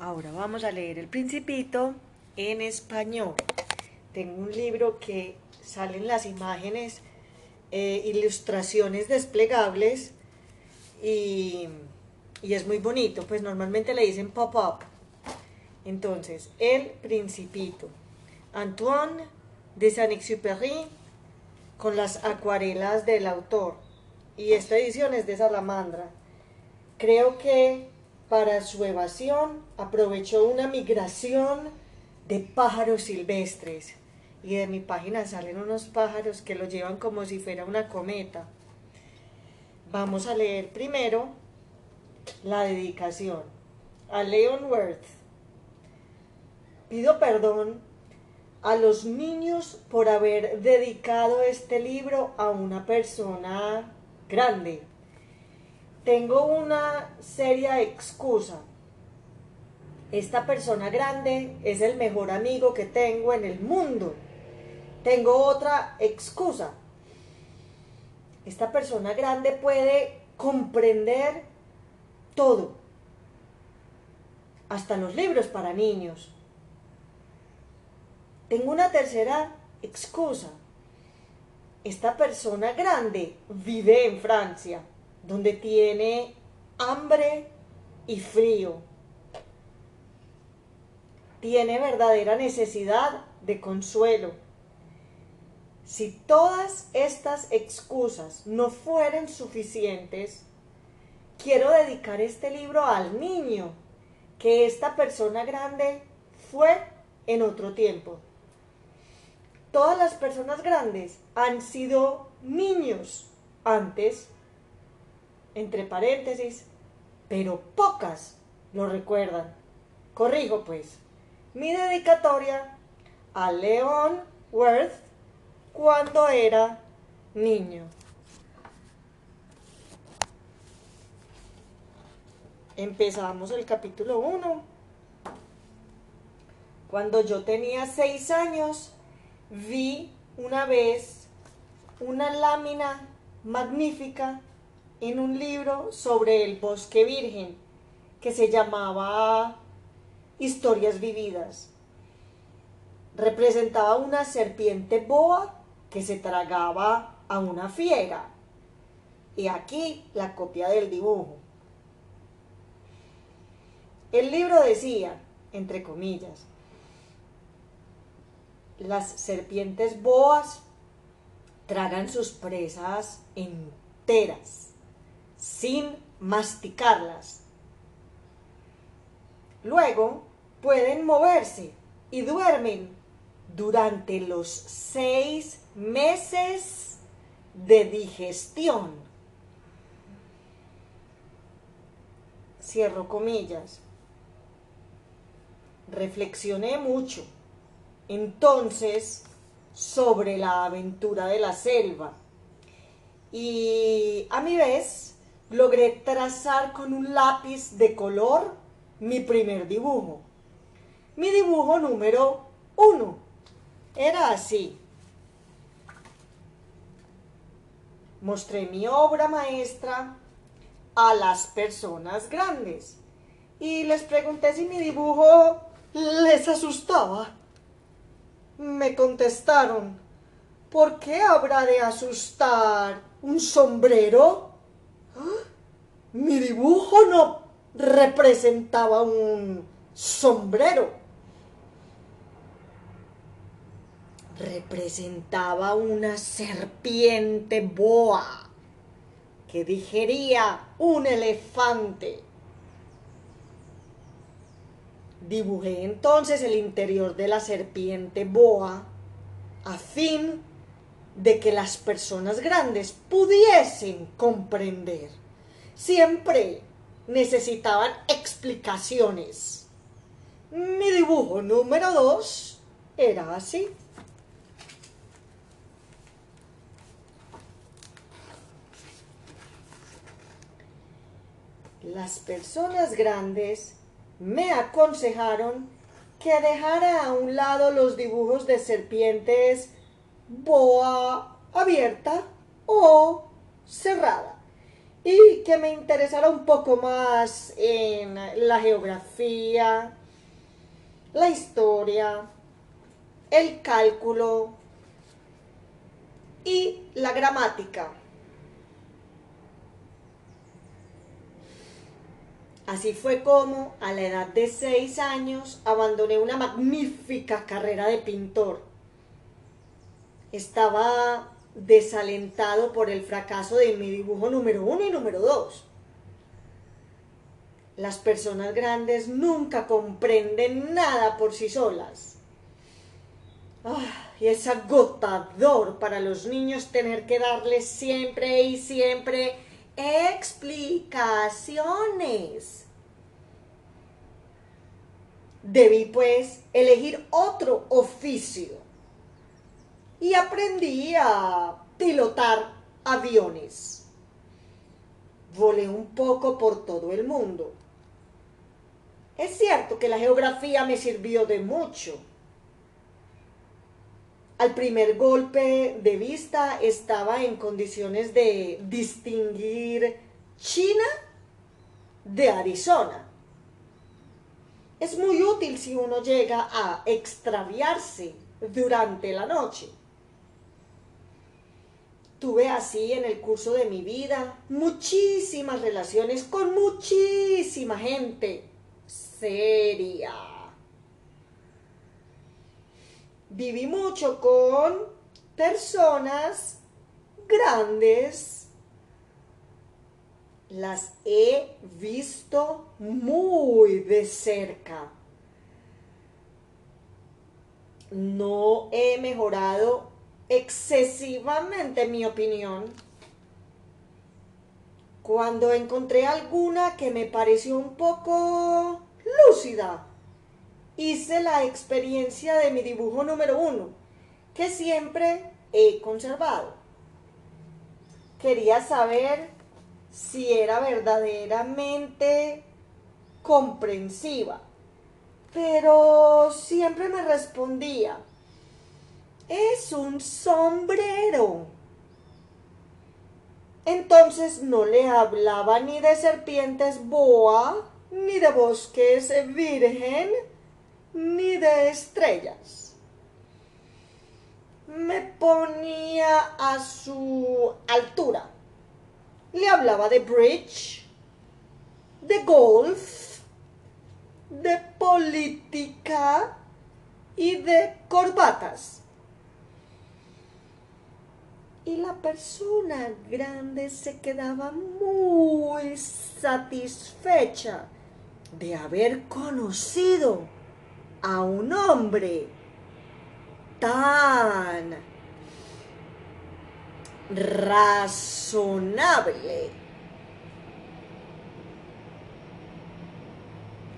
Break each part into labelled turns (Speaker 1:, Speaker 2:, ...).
Speaker 1: Ahora vamos a leer El Principito en español. Tengo un libro que salen las imágenes, eh, ilustraciones desplegables y, y es muy bonito. Pues normalmente le dicen pop-up. Entonces, El Principito. Antoine de Saint-Exupéry con las acuarelas del autor. Y esta edición es de Salamandra. Creo que para su evasión aprovechó una migración de pájaros silvestres. Y de mi página salen unos pájaros que lo llevan como si fuera una cometa. Vamos a leer primero la dedicación a Leon Worth. Pido perdón a los niños por haber dedicado este libro a una persona grande tengo una seria excusa. Esta persona grande es el mejor amigo que tengo en el mundo. Tengo otra excusa. Esta persona grande puede comprender todo, hasta los libros para niños. Tengo una tercera excusa. Esta persona grande vive en Francia donde tiene hambre y frío. Tiene verdadera necesidad de consuelo. Si todas estas excusas no fueren suficientes, quiero dedicar este libro al niño que esta persona grande fue en otro tiempo. Todas las personas grandes han sido niños antes entre paréntesis, pero pocas lo recuerdan. Corrijo pues, mi dedicatoria a Leon Worth cuando era niño. Empezamos el capítulo 1. Cuando yo tenía seis años, vi una vez una lámina magnífica en un libro sobre el bosque virgen que se llamaba Historias vividas. Representaba una serpiente boa que se tragaba a una fiera. Y aquí la copia del dibujo. El libro decía, entre comillas, las serpientes boas tragan sus presas enteras sin masticarlas. Luego pueden moverse y duermen durante los seis meses de digestión. Cierro comillas. Reflexioné mucho entonces sobre la aventura de la selva y a mi vez logré trazar con un lápiz de color mi primer dibujo. Mi dibujo número uno era así. Mostré mi obra maestra a las personas grandes y les pregunté si mi dibujo les asustaba. Me contestaron, ¿por qué habrá de asustar un sombrero? Mi dibujo no representaba un sombrero. Representaba una serpiente boa que digería un elefante. Dibujé entonces el interior de la serpiente boa a fin de que las personas grandes pudiesen comprender. Siempre necesitaban explicaciones. Mi dibujo número dos era así. Las personas grandes me aconsejaron que dejara a un lado los dibujos de serpientes boa abierta o cerrada y que me interesara un poco más en la geografía, la historia, el cálculo y la gramática. Así fue como, a la edad de seis años, abandoné una magnífica carrera de pintor. Estaba desalentado por el fracaso de mi dibujo número uno y número dos. Las personas grandes nunca comprenden nada por sí solas. y es agotador para los niños tener que darles siempre y siempre explicaciones. Debí pues elegir otro oficio y aprendí a pilotar aviones. Volé un poco por todo el mundo. Es cierto que la geografía me sirvió de mucho. Al primer golpe de vista estaba en condiciones de distinguir China de Arizona. Es muy útil si uno llega a extraviarse durante la noche. Tuve así en el curso de mi vida muchísimas relaciones con muchísima gente seria. Viví mucho con personas grandes. Las he visto muy de cerca. No he mejorado excesivamente mi opinión cuando encontré alguna que me pareció un poco lúcida. Hice la experiencia de mi dibujo número uno, que siempre he conservado. Quería saber si era verdaderamente comprensiva, pero siempre me respondía, es un sombrero. Entonces no le hablaba ni de serpientes boa, ni de bosques virgen, ni de estrellas. Me ponía a su altura. Le hablaba de bridge, de golf, de política y de corbatas. Y la persona grande se quedaba muy satisfecha de haber conocido a un hombre tan razonable.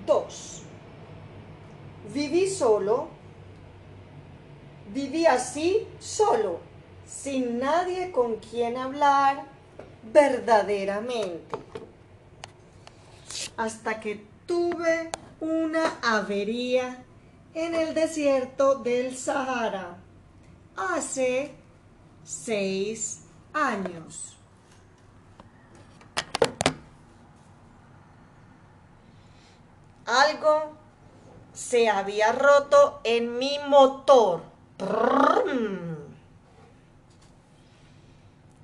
Speaker 1: Dos. Viví solo. Viví así solo, sin nadie con quien hablar verdaderamente. Hasta que tuve una avería en el desierto del Sahara hace seis años. Algo se había roto en mi motor.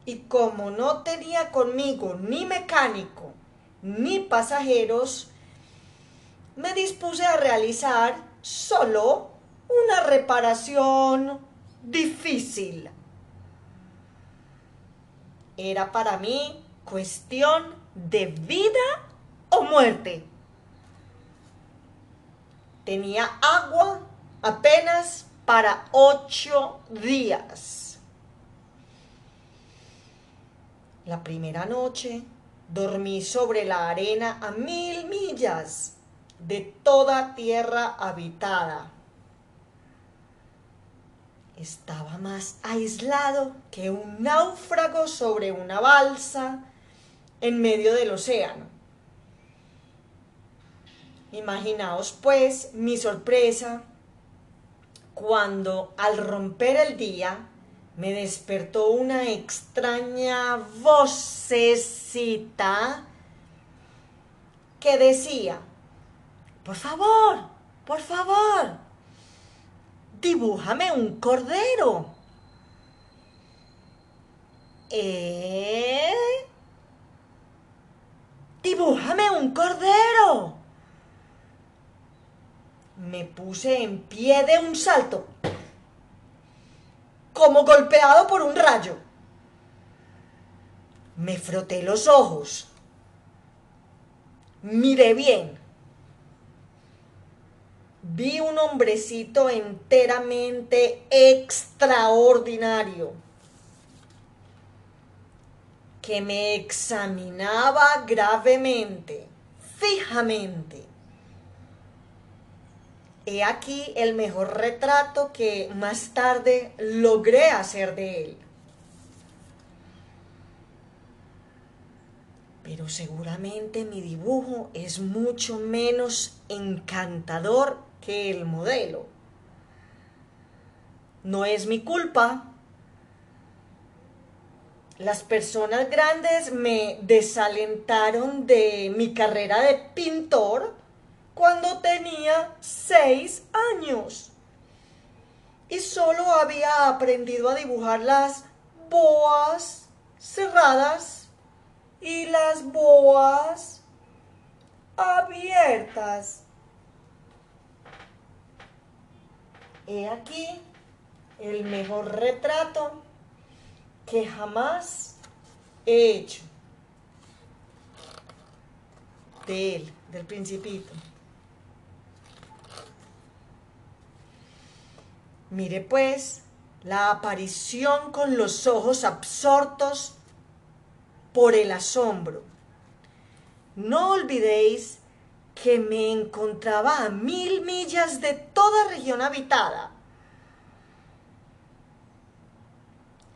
Speaker 1: Y como no tenía conmigo ni mecánico ni pasajeros, me dispuse a realizar solo una reparación difícil. Era para mí cuestión de vida o muerte. Tenía agua apenas para ocho días. La primera noche dormí sobre la arena a mil millas de toda tierra habitada. Estaba más aislado que un náufrago sobre una balsa en medio del océano. Imaginaos pues mi sorpresa cuando al romper el día me despertó una extraña vocecita que decía, por favor, por favor, dibújame un cordero. ¿Eh? Dibújame un cordero. Me puse en pie de un salto, como golpeado por un rayo. Me froté los ojos. Miré bien. Vi un hombrecito enteramente extraordinario que me examinaba gravemente, fijamente. He aquí el mejor retrato que más tarde logré hacer de él. Pero seguramente mi dibujo es mucho menos encantador que el modelo. No es mi culpa. Las personas grandes me desalentaron de mi carrera de pintor cuando tenía seis años. Y solo había aprendido a dibujar las boas cerradas y las boas abiertas. He aquí el mejor retrato que jamás he hecho de él, del principito. Mire pues la aparición con los ojos absortos por el asombro. No olvidéis que me encontraba a mil millas de toda región habitada.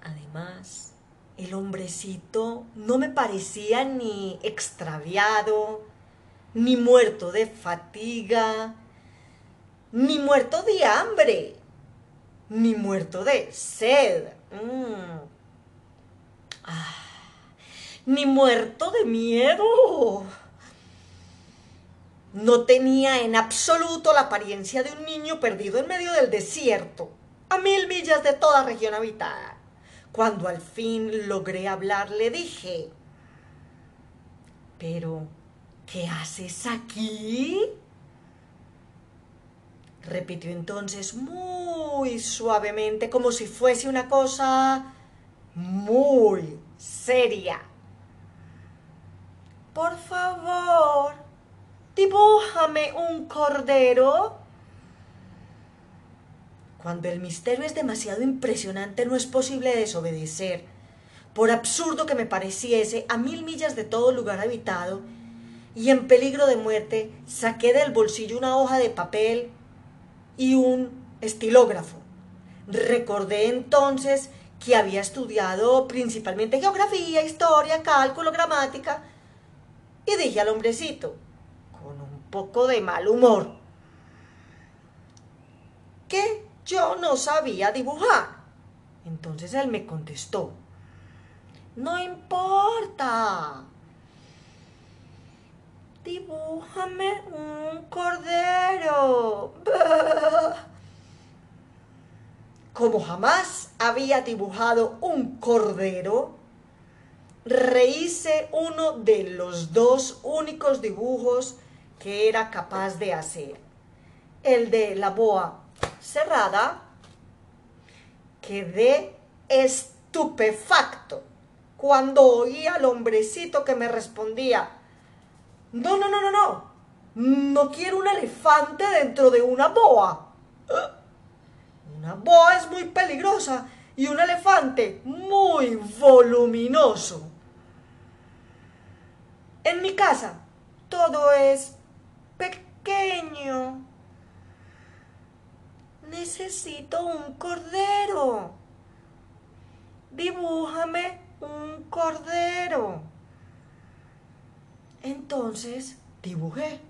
Speaker 1: Además, el hombrecito no me parecía ni extraviado, ni muerto de fatiga, ni muerto de hambre ni muerto de sed. Mm. Ah, ni muerto de miedo. No tenía en absoluto la apariencia de un niño perdido en medio del desierto, a mil millas de toda región habitada. Cuando al fin logré hablar, le dije, pero, ¿qué haces aquí? Repitió entonces muy suavemente, como si fuese una cosa muy seria. Por favor, dibújame un cordero. Cuando el misterio es demasiado impresionante, no es posible desobedecer. Por absurdo que me pareciese, a mil millas de todo lugar habitado y en peligro de muerte, saqué del bolsillo una hoja de papel y un estilógrafo. Recordé entonces que había estudiado principalmente geografía, historia, cálculo, gramática, y dije al hombrecito, con un poco de mal humor, que yo no sabía dibujar. Entonces él me contestó, no importa, dibújame un cordero. Como jamás había dibujado un cordero, rehice uno de los dos únicos dibujos que era capaz de hacer. El de la boa cerrada. Quedé estupefacto cuando oí al hombrecito que me respondía, no, no, no, no, no. No quiero un elefante dentro de una boa. Una boa es muy peligrosa y un elefante muy voluminoso. En mi casa todo es pequeño. Necesito un cordero. Dibújame un cordero. Entonces dibujé.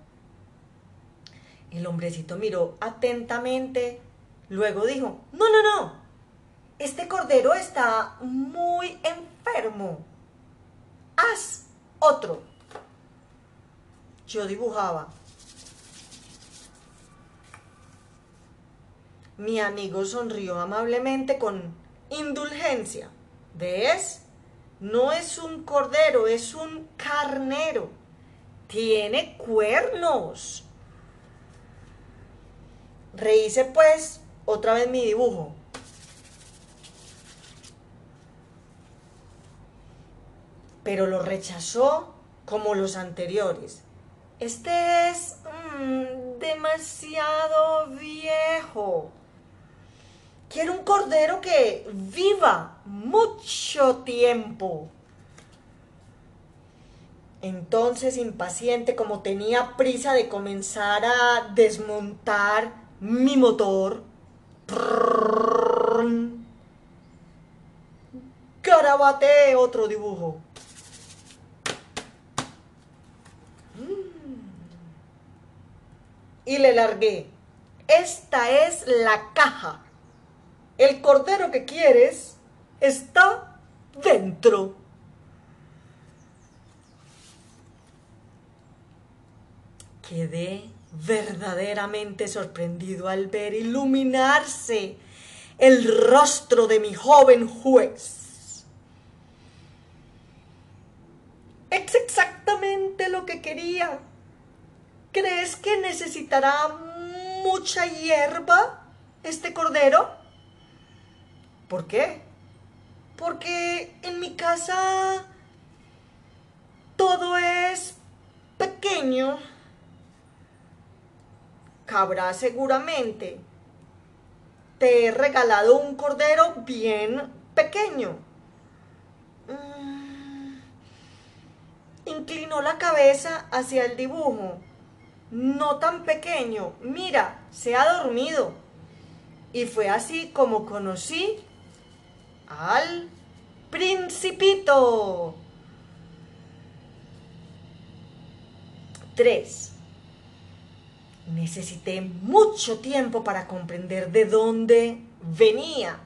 Speaker 1: El hombrecito miró atentamente, luego dijo, no, no, no, este cordero está muy enfermo. Haz otro. Yo dibujaba. Mi amigo sonrió amablemente con indulgencia. ¿Ves? No es un cordero, es un carnero. Tiene cuernos. Rehice pues otra vez mi dibujo. Pero lo rechazó como los anteriores. Este es mm, demasiado viejo. Quiero un cordero que viva mucho tiempo. Entonces, impaciente, como tenía prisa de comenzar a desmontar mi motor, carabaté otro dibujo. Y le largué. Esta es la caja el cordero que quieres está dentro. Quedé verdaderamente sorprendido al ver iluminarse el rostro de mi joven juez. Es exactamente lo que quería. ¿Crees que necesitará mucha hierba este cordero? ¿Por qué? Porque en mi casa todo es pequeño. Cabra seguramente. Te he regalado un cordero bien pequeño. Mm. Inclinó la cabeza hacia el dibujo. No tan pequeño. Mira, se ha dormido. Y fue así como conocí al principito. 3. Necesité mucho tiempo para comprender de dónde venía.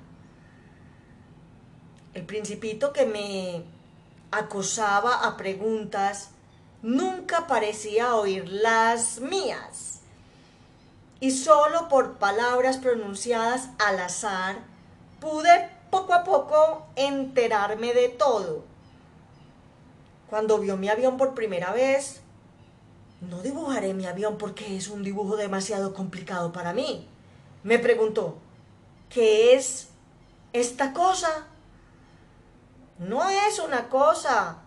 Speaker 1: El principito que me acosaba a preguntas nunca parecía oír las mías. Y solo por palabras pronunciadas al azar pude poco a poco enterarme de todo. Cuando vio mi avión por primera vez, no dibujaré mi avión porque es un dibujo demasiado complicado para mí. Me preguntó, ¿qué es esta cosa? No es una cosa,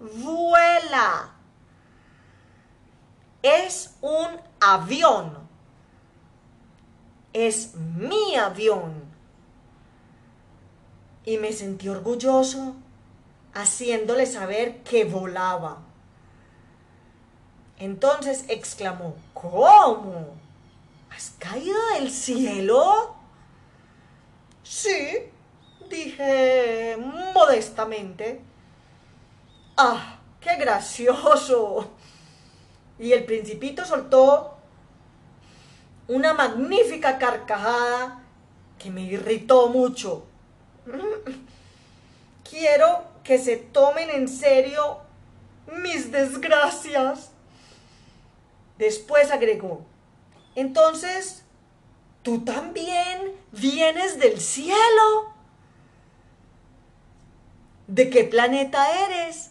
Speaker 1: vuela. Es un avión. Es mi avión y me sentí orgulloso haciéndole saber que volaba. Entonces exclamó, ¿cómo? ¿Has caído del cielo? Sí, dije modestamente. ¡Ah, qué gracioso! Y el principito soltó una magnífica carcajada que me irritó mucho. Quiero que se tomen en serio mis desgracias. Después agregó, entonces, ¿tú también vienes del cielo? ¿De qué planeta eres?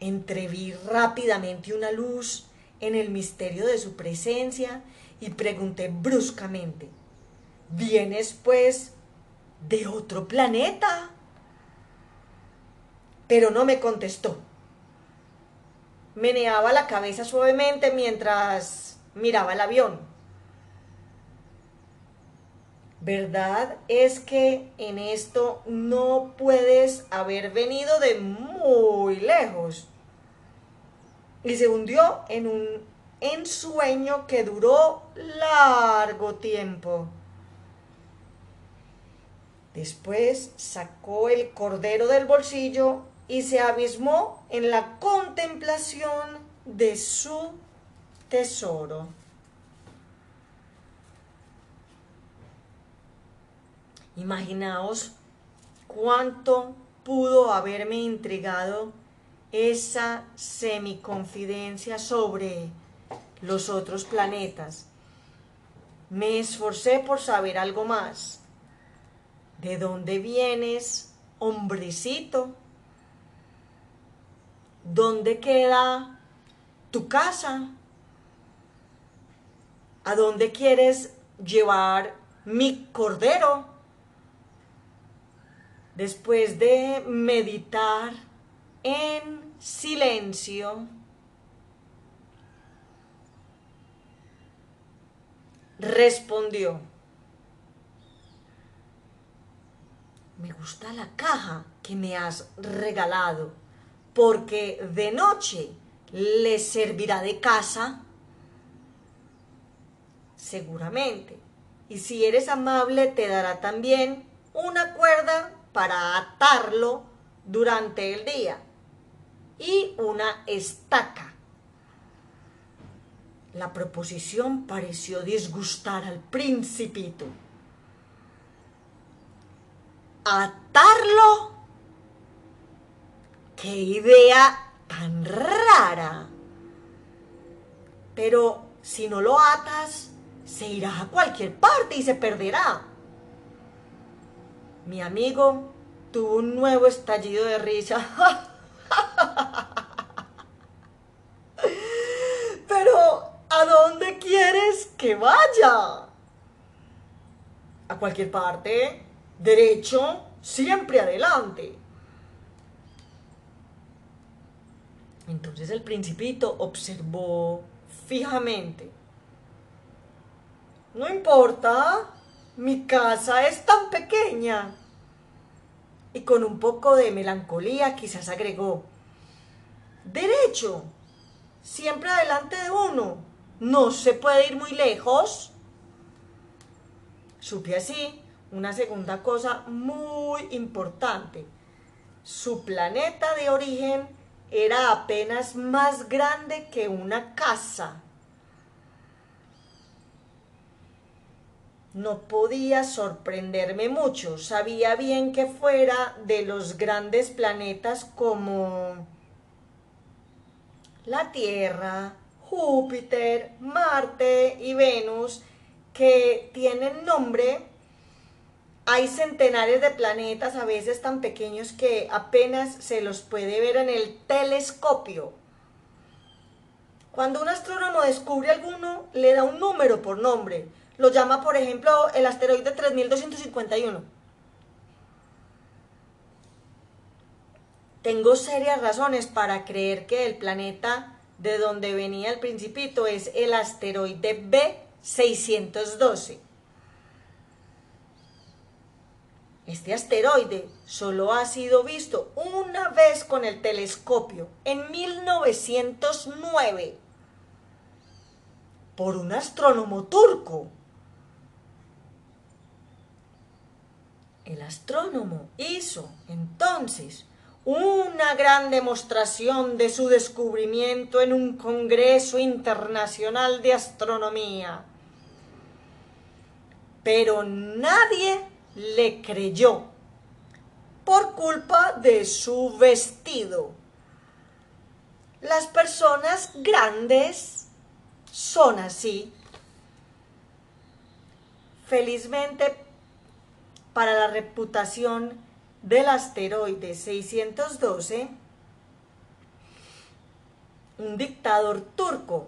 Speaker 1: Entreví rápidamente una luz en el misterio de su presencia y pregunté bruscamente, vienes pues de otro planeta. Pero no me contestó. Meneaba la cabeza suavemente mientras miraba el avión. ¿Verdad es que en esto no puedes haber venido de muy lejos? Y se hundió en un ensueño que duró largo tiempo. Después sacó el cordero del bolsillo y se abismó en la contemplación de su tesoro. Imaginaos cuánto pudo haberme intrigado esa semiconfidencia sobre los otros planetas. Me esforcé por saber algo más. ¿De dónde vienes, hombrecito? ¿Dónde queda tu casa? ¿A dónde quieres llevar mi cordero? Después de meditar en silencio, respondió, me gusta la caja que me has regalado, porque de noche le servirá de casa. Seguramente. Y si eres amable, te dará también una cuerda para atarlo durante el día y una estaca. La proposición pareció disgustar al principito. ¿Atarlo? ¡Qué idea tan rara! Pero si no lo atas, se irá a cualquier parte y se perderá. Mi amigo tuvo un nuevo estallido de risa. Pero, ¿a dónde quieres que vaya? A cualquier parte, derecho, siempre adelante. Entonces el principito observó fijamente. No importa, mi casa es tan pequeña. Y con un poco de melancolía quizás agregó, derecho, siempre adelante de uno, no se puede ir muy lejos. Supe así una segunda cosa muy importante. Su planeta de origen era apenas más grande que una casa. No podía sorprenderme mucho, sabía bien que fuera de los grandes planetas como la Tierra, Júpiter, Marte y Venus, que tienen nombre hay centenares de planetas, a veces tan pequeños que apenas se los puede ver en el telescopio. Cuando un astrónomo descubre alguno, le da un número por nombre. Lo llama, por ejemplo, el asteroide 3251. Tengo serias razones para creer que el planeta de donde venía el principito es el asteroide B612. Este asteroide solo ha sido visto una vez con el telescopio, en 1909, por un astrónomo turco. El astrónomo hizo entonces una gran demostración de su descubrimiento en un Congreso Internacional de Astronomía. Pero nadie le creyó por culpa de su vestido. Las personas grandes son así. Felizmente, para la reputación del asteroide 612, un dictador turco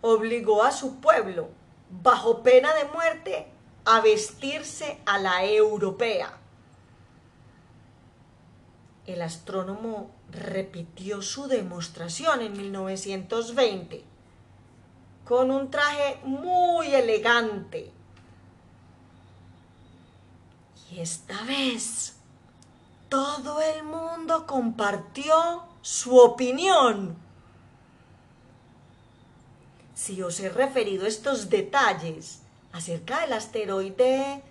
Speaker 1: obligó a su pueblo, bajo pena de muerte, a vestirse a la europea. El astrónomo repitió su demostración en 1920 con un traje muy elegante. Y esta vez todo el mundo compartió su opinión. Si os he referido estos detalles acerca del asteroide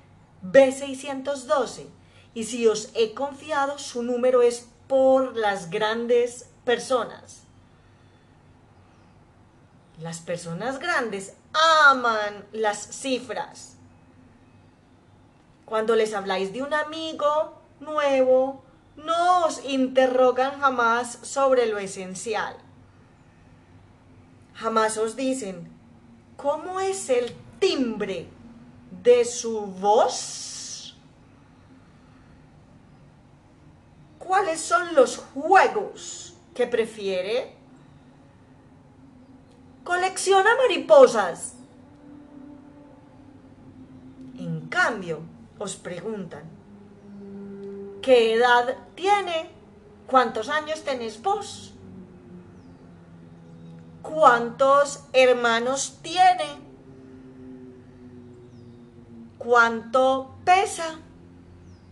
Speaker 1: B612 y si os he confiado, su número es por las grandes personas. Las personas grandes aman las cifras. Cuando les habláis de un amigo nuevo, no os interrogan jamás sobre lo esencial. Jamás os dicen, ¿cómo es el timbre de su voz? ¿Cuáles son los juegos que prefiere? Colecciona mariposas. En cambio, os preguntan, ¿qué edad tiene? ¿Cuántos años tenéis vos? ¿Cuántos hermanos tiene? ¿Cuánto pesa?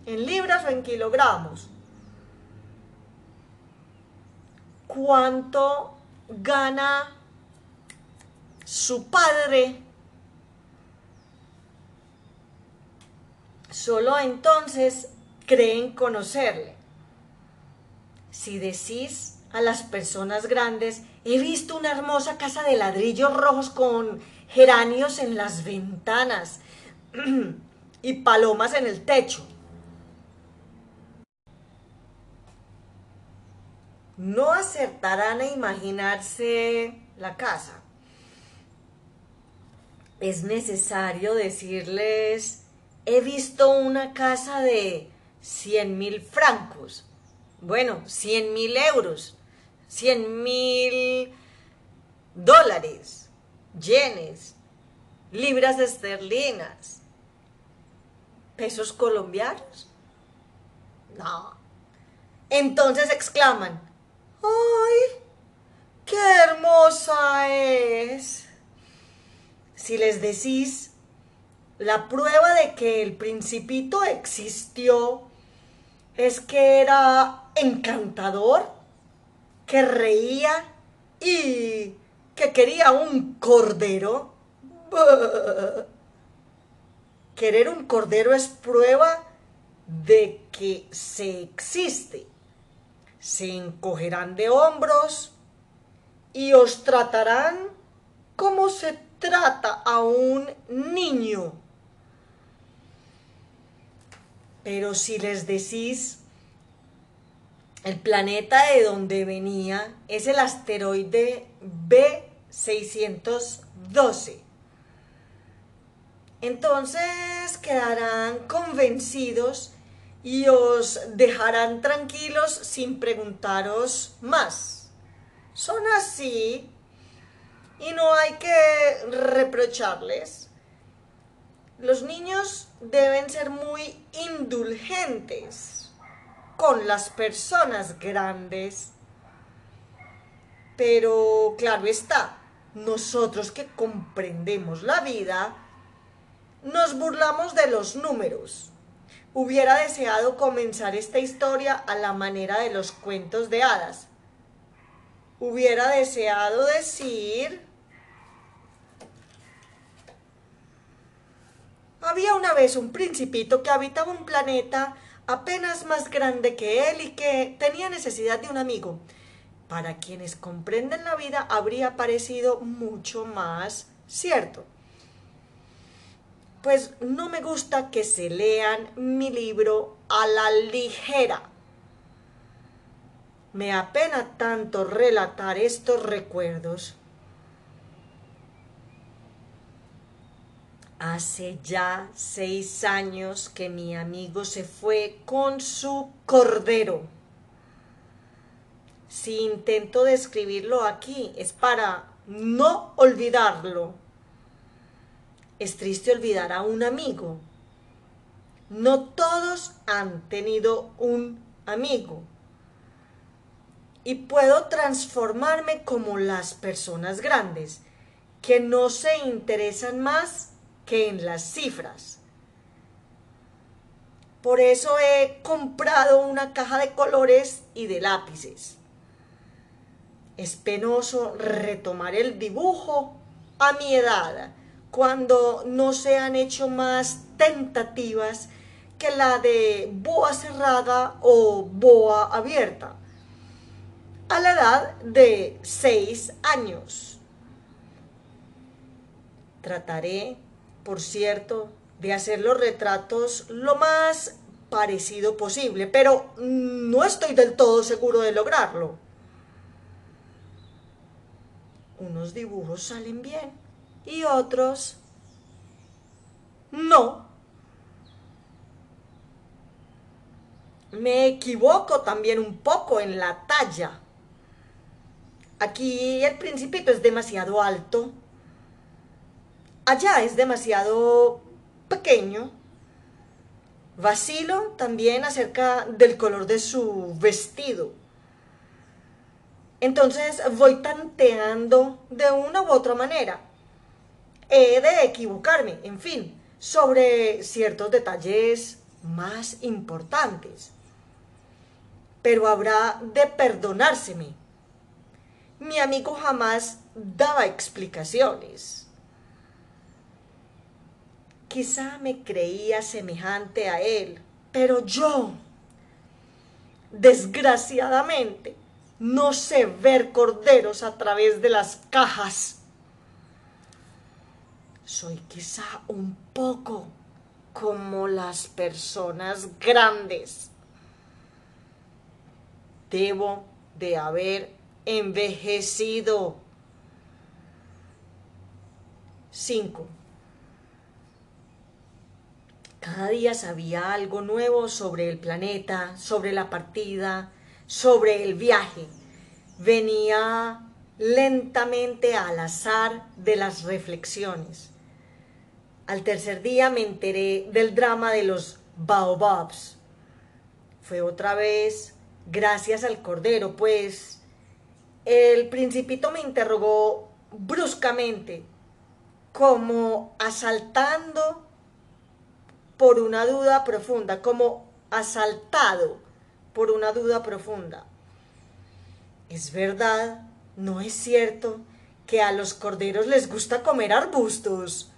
Speaker 1: ¿En libras o en kilogramos? ¿Cuánto gana su padre? Solo entonces creen conocerle. Si decís a las personas grandes, he visto una hermosa casa de ladrillos rojos con geranios en las ventanas y palomas en el techo. No acertarán a imaginarse la casa. Es necesario decirles, he visto una casa de 100 mil francos, bueno, 100 mil euros, 100 mil dólares, yenes, libras esterlinas, pesos colombianos. No. Entonces exclaman, ¡ay! ¡Qué hermosa es! Si les decís la prueba de que el principito existió es que era encantador, que reía y que quería un cordero. Querer un cordero es prueba de que se existe. Se encogerán de hombros y os tratarán como se trata a un niño. Pero si les decís, el planeta de donde venía es el asteroide B612. Entonces quedarán convencidos y os dejarán tranquilos sin preguntaros más. Son así y no hay que reprocharles. Los niños deben ser muy indulgentes con las personas grandes. Pero claro está, nosotros que comprendemos la vida, nos burlamos de los números. Hubiera deseado comenzar esta historia a la manera de los cuentos de hadas. Hubiera deseado decir Había una vez un principito que habitaba un planeta apenas más grande que él y que tenía necesidad de un amigo. Para quienes comprenden la vida habría parecido mucho más cierto. Pues no me gusta que se lean mi libro a la ligera. Me apena tanto relatar estos recuerdos Hace ya seis años que mi amigo se fue con su cordero. Si intento describirlo aquí es para no olvidarlo. Es triste olvidar a un amigo. No todos han tenido un amigo. Y puedo transformarme como las personas grandes, que no se interesan más que en las cifras. Por eso he comprado una caja de colores y de lápices. Es penoso retomar el dibujo a mi edad, cuando no se han hecho más tentativas que la de boa cerrada o boa abierta, a la edad de seis años. Trataré por cierto, de hacer los retratos lo más parecido posible, pero no estoy del todo seguro de lograrlo. Unos dibujos salen bien y otros no. Me equivoco también un poco en la talla. Aquí el principito es demasiado alto. Allá es demasiado pequeño. Vacilo también acerca del color de su vestido. Entonces voy tanteando de una u otra manera. He de equivocarme, en fin, sobre ciertos detalles más importantes. Pero habrá de perdonárseme. Mi amigo jamás daba explicaciones. Quizá me creía semejante a él, pero yo, desgraciadamente, no sé ver corderos a través de las cajas. Soy quizá un poco como las personas grandes. Debo de haber envejecido. 5. Cada día sabía algo nuevo sobre el planeta, sobre la partida, sobre el viaje. Venía lentamente al azar de las reflexiones. Al tercer día me enteré del drama de los baobabs. Fue otra vez gracias al cordero, pues el principito me interrogó bruscamente, como asaltando por una duda profunda, como asaltado por una duda profunda. ¿Es verdad, no es cierto, que a los corderos les gusta comer arbustos?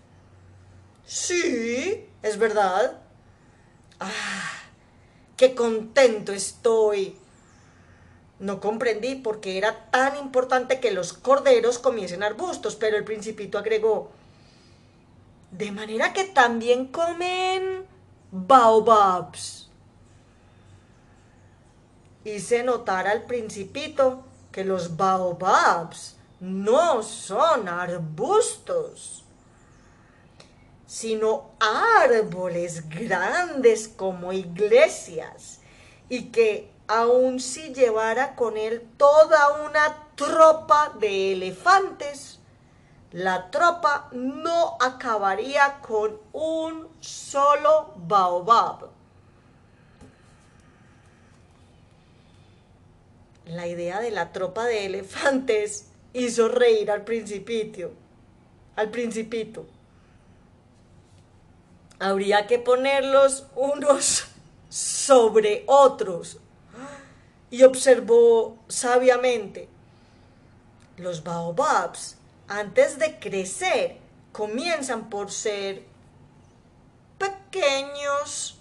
Speaker 1: Sí, es verdad. Ah, qué contento estoy. No comprendí por qué era tan importante que los corderos comiesen arbustos, pero el principito agregó, de manera que también comen baobabs. Hice notar al principito que los baobabs no son arbustos, sino árboles grandes como iglesias, y que aun si llevara con él toda una tropa de elefantes, la tropa no acabaría con un solo baobab. La idea de la tropa de elefantes hizo reír al principito. Al principito. Habría que ponerlos unos sobre otros. Y observó sabiamente. Los baobabs antes de crecer, comienzan por ser pequeños.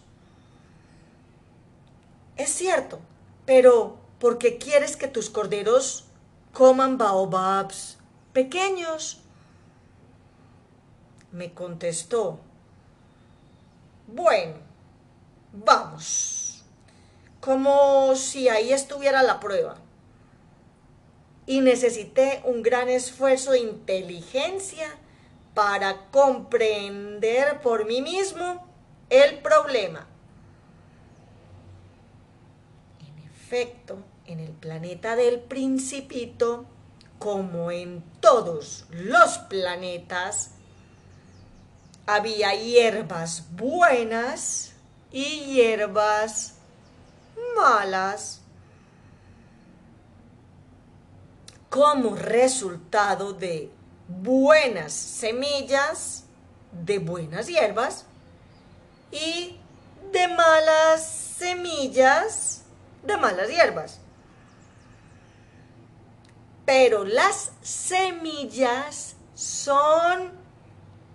Speaker 1: Es cierto, pero ¿por qué quieres que tus corderos coman baobabs pequeños? Me contestó. Bueno, vamos. Como si ahí estuviera la prueba y necesité un gran esfuerzo de inteligencia para comprender por mí mismo el problema. En efecto, en el planeta del principito, como en todos los planetas, había hierbas buenas y hierbas malas. como resultado de buenas semillas, de buenas hierbas y de malas semillas, de malas hierbas. Pero las semillas son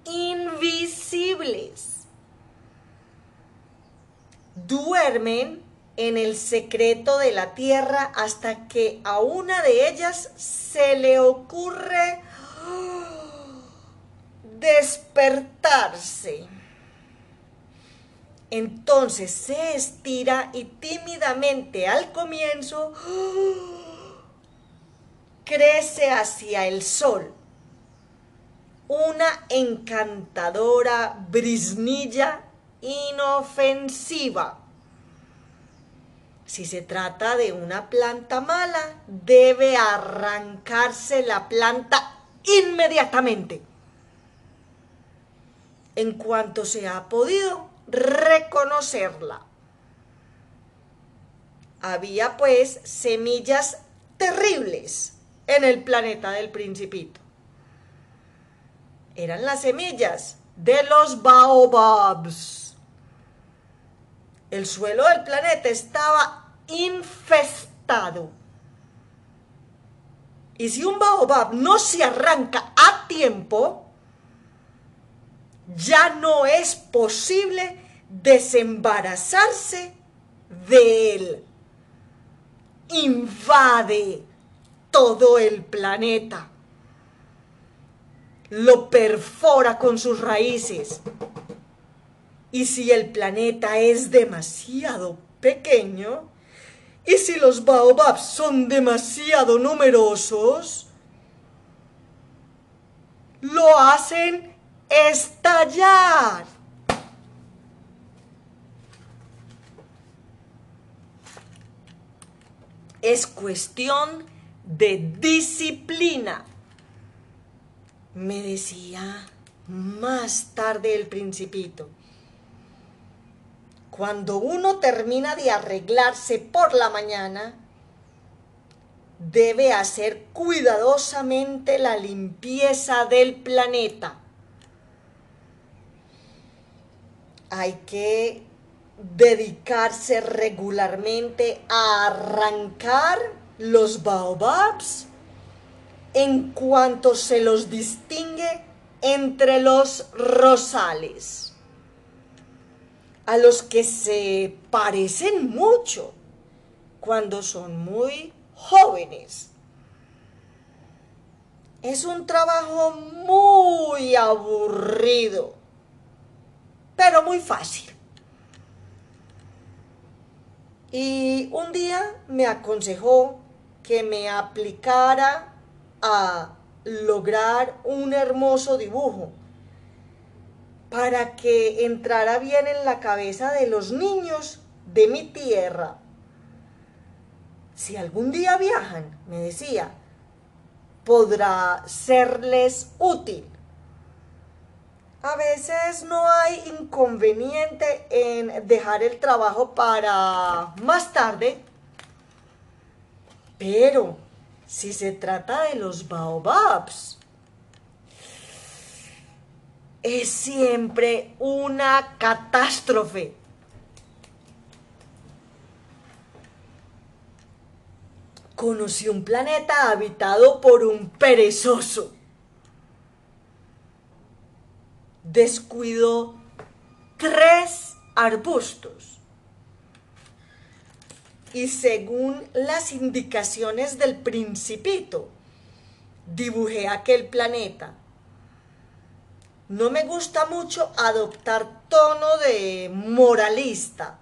Speaker 1: invisibles. Duermen en el secreto de la tierra hasta que a una de ellas se le ocurre despertarse. Entonces se estira y tímidamente al comienzo crece hacia el sol. Una encantadora brisnilla inofensiva. Si se trata de una planta mala, debe arrancarse la planta inmediatamente. En cuanto se ha podido reconocerla. Había pues semillas terribles en el planeta del principito. Eran las semillas de los baobabs. El suelo del planeta estaba infestado. Y si un baobab no se arranca a tiempo, ya no es posible desembarazarse de él. Invade todo el planeta. Lo perfora con sus raíces. Y si el planeta es demasiado pequeño, y si los baobabs son demasiado numerosos, lo hacen estallar. Es cuestión de disciplina. Me decía más tarde el principito. Cuando uno termina de arreglarse por la mañana, debe hacer cuidadosamente la limpieza del planeta. Hay que dedicarse regularmente a arrancar los baobabs en cuanto se los distingue entre los rosales, a los que se parecen mucho cuando son muy jóvenes. Es un trabajo muy aburrido, pero muy fácil. Y un día me aconsejó que me aplicara a lograr un hermoso dibujo para que entrara bien en la cabeza de los niños de mi tierra. Si algún día viajan, me decía, podrá serles útil. A veces no hay inconveniente en dejar el trabajo para más tarde, pero si se trata de los baobabs, es siempre una catástrofe. Conocí un planeta habitado por un perezoso descuidó tres arbustos. Y según las indicaciones del principito, dibujé aquel planeta. No me gusta mucho adoptar tono de moralista,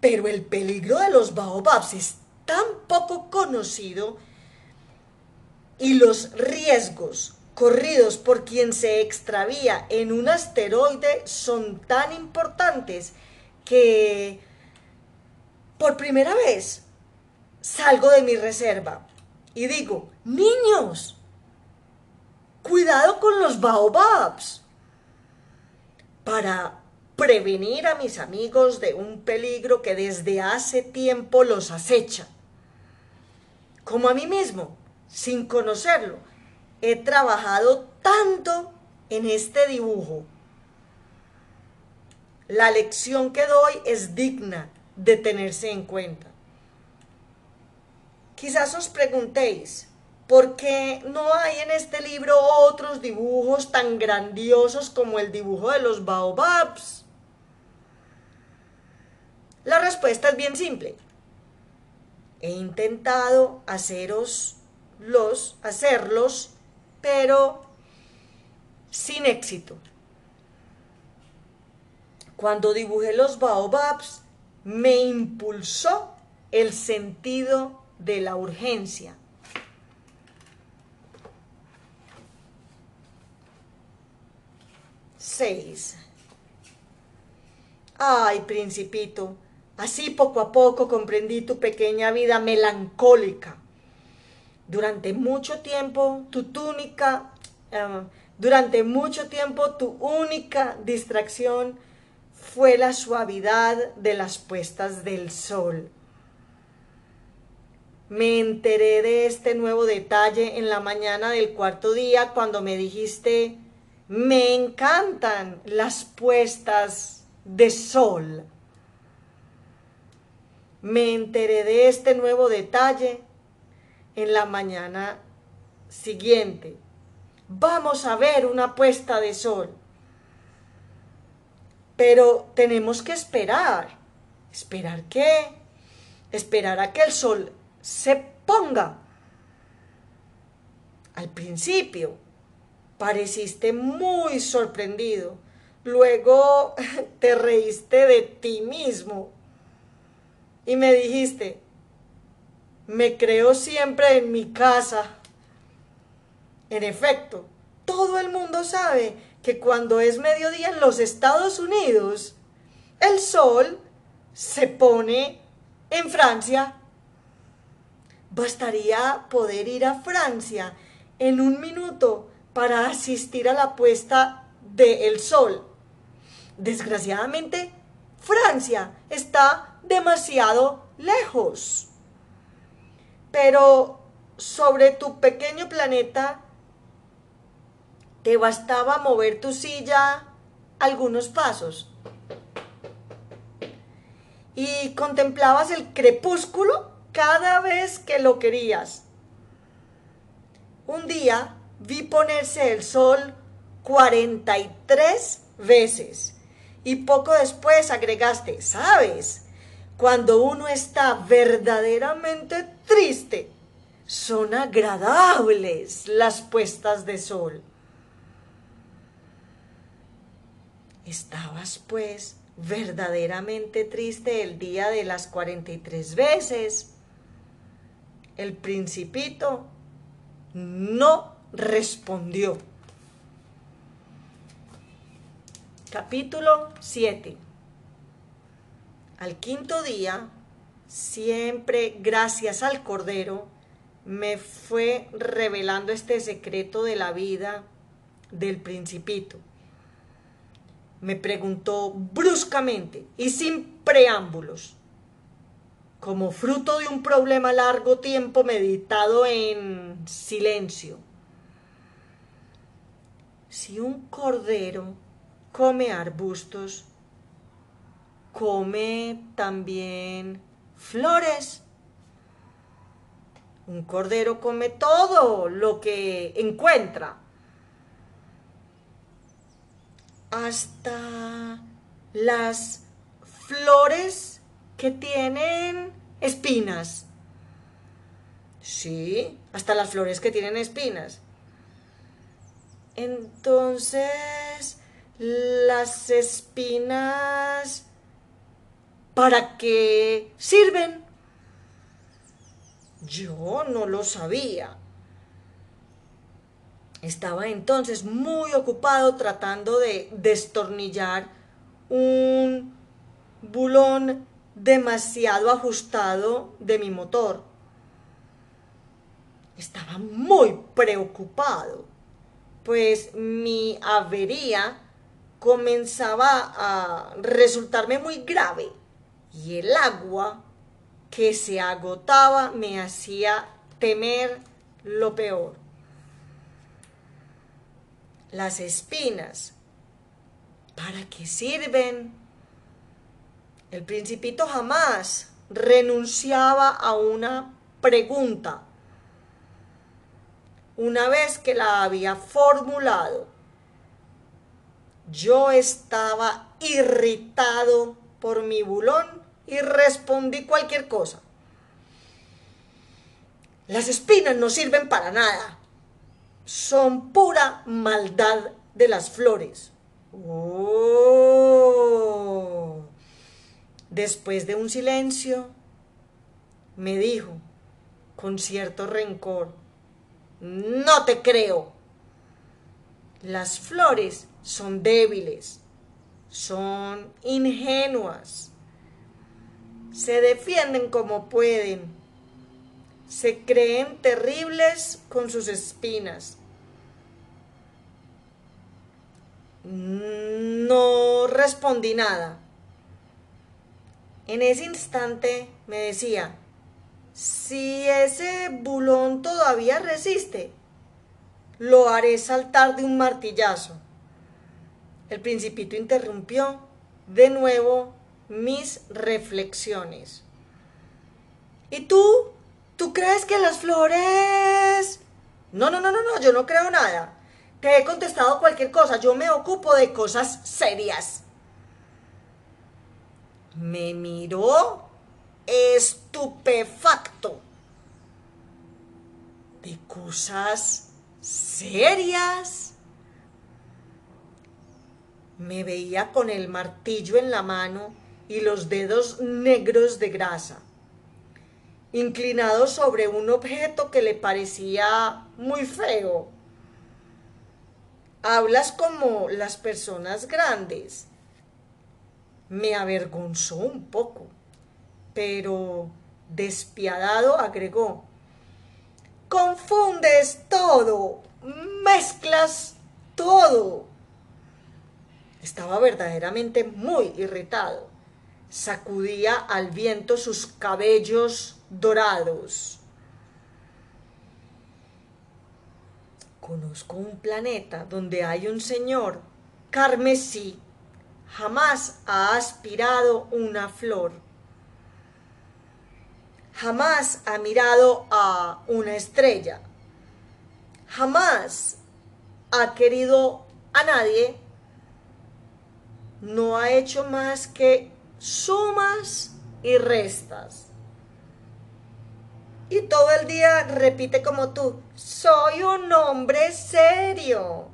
Speaker 1: pero el peligro de los baobabs es tan poco conocido y los riesgos corridos por quien se extravía en un asteroide son tan importantes que por primera vez salgo de mi reserva y digo, niños, cuidado con los baobabs para prevenir a mis amigos de un peligro que desde hace tiempo los acecha. Como a mí mismo, sin conocerlo, he trabajado tanto en este dibujo. La lección que doy es digna de tenerse en cuenta. Quizás os preguntéis, ¿por qué no hay en este libro otros dibujos tan grandiosos como el dibujo de los baobabs? La respuesta es bien simple. He intentado haceros los, hacerlos pero sin éxito. Cuando dibujé los baobabs, me impulsó el sentido de la urgencia. Seis. Ay, principito, así poco a poco comprendí tu pequeña vida melancólica. Durante mucho tiempo tu túnica, eh, durante mucho tiempo tu única distracción fue la suavidad de las puestas del sol. Me enteré de este nuevo detalle en la mañana del cuarto día cuando me dijiste, me encantan las puestas de sol. Me enteré de este nuevo detalle en la mañana siguiente. Vamos a ver una puesta de sol. Pero tenemos que esperar. ¿Esperar qué? Esperar a que el sol se ponga. Al principio pareciste muy sorprendido. Luego te reíste de ti mismo y me dijiste, me creo siempre en mi casa. En efecto, todo el mundo sabe que cuando es mediodía en los Estados Unidos, el sol se pone en Francia. Bastaría poder ir a Francia en un minuto para asistir a la puesta del sol. Desgraciadamente, Francia está demasiado lejos. Pero sobre tu pequeño planeta te bastaba mover tu silla algunos pasos. Y contemplabas el crepúsculo cada vez que lo querías. Un día vi ponerse el sol 43 veces y poco después agregaste, ¿sabes? Cuando uno está verdaderamente triste, son agradables las puestas de sol. Estabas pues verdaderamente triste el día de las 43 veces. El principito no respondió. Capítulo 7. Al quinto día, siempre gracias al Cordero, me fue revelando este secreto de la vida del principito me preguntó bruscamente y sin preámbulos, como fruto de un problema largo tiempo meditado en silencio. Si un cordero come arbustos, come también flores. Un cordero come todo lo que encuentra hasta las flores que tienen espinas. Sí, hasta las flores que tienen espinas. Entonces, las espinas, ¿para qué sirven? Yo no lo sabía. Estaba entonces muy ocupado tratando de destornillar un bulón demasiado ajustado de mi motor. Estaba muy preocupado, pues mi avería comenzaba a resultarme muy grave y el agua que se agotaba me hacía temer lo peor las espinas. ¿Para qué sirven? El principito jamás renunciaba a una pregunta. Una vez que la había formulado, yo estaba irritado por mi bulón y respondí cualquier cosa. Las espinas no sirven para nada son pura maldad de las flores. Oh. después de un silencio, me dijo con cierto rencor, no te creo. Las flores son débiles, son ingenuas, se defienden como pueden, se creen terribles con sus espinas. No respondí nada. En ese instante me decía, si ese bulón todavía resiste, lo haré saltar de un martillazo. El principito interrumpió de nuevo mis reflexiones. ¿Y tú? ¿Tú crees que las flores... No, no, no, no, no, yo no creo nada. Te he contestado cualquier cosa, yo me ocupo de cosas serias. Me miró estupefacto. De cosas serias. Me veía con el martillo en la mano y los dedos negros de grasa, inclinado sobre un objeto que le parecía muy feo. Hablas como las personas grandes. Me avergonzó un poco, pero despiadado agregó, confundes todo, mezclas todo. Estaba verdaderamente muy irritado. Sacudía al viento sus cabellos dorados. Conozco un planeta donde hay un señor carmesí. Jamás ha aspirado una flor. Jamás ha mirado a una estrella. Jamás ha querido a nadie. No ha hecho más que sumas y restas. Y todo el día repite como tú, soy un hombre serio.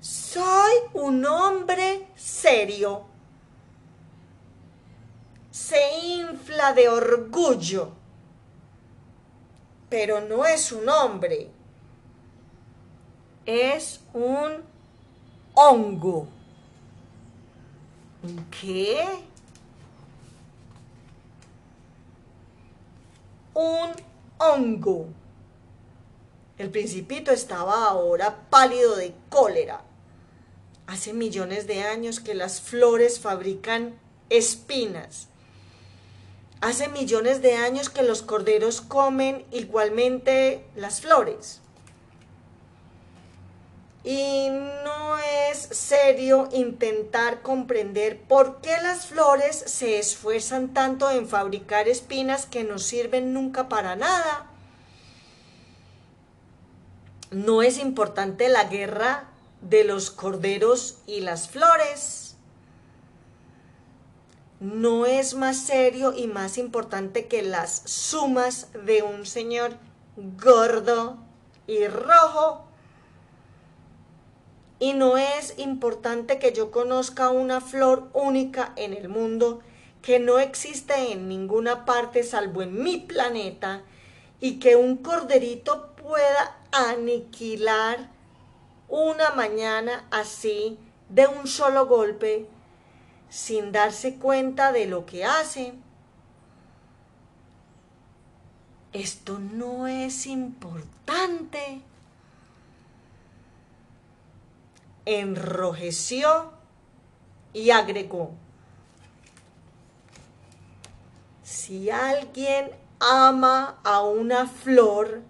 Speaker 1: Soy un hombre serio. Se infla de orgullo, pero no es un hombre, es un hongo. ¿Un qué? Un hongo. El principito estaba ahora pálido de cólera. Hace millones de años que las flores fabrican espinas. Hace millones de años que los corderos comen igualmente las flores. Y no es serio intentar comprender por qué las flores se esfuerzan tanto en fabricar espinas que no sirven nunca para nada. No es importante la guerra de los corderos y las flores. No es más serio y más importante que las sumas de un señor gordo y rojo y no es importante que yo conozca una flor única en el mundo que no existe en ninguna parte salvo en mi planeta y que un corderito pueda aniquilar una mañana así de un solo golpe sin darse cuenta de lo que hace. Esto no es importante. enrojeció y agregó, si alguien ama a una flor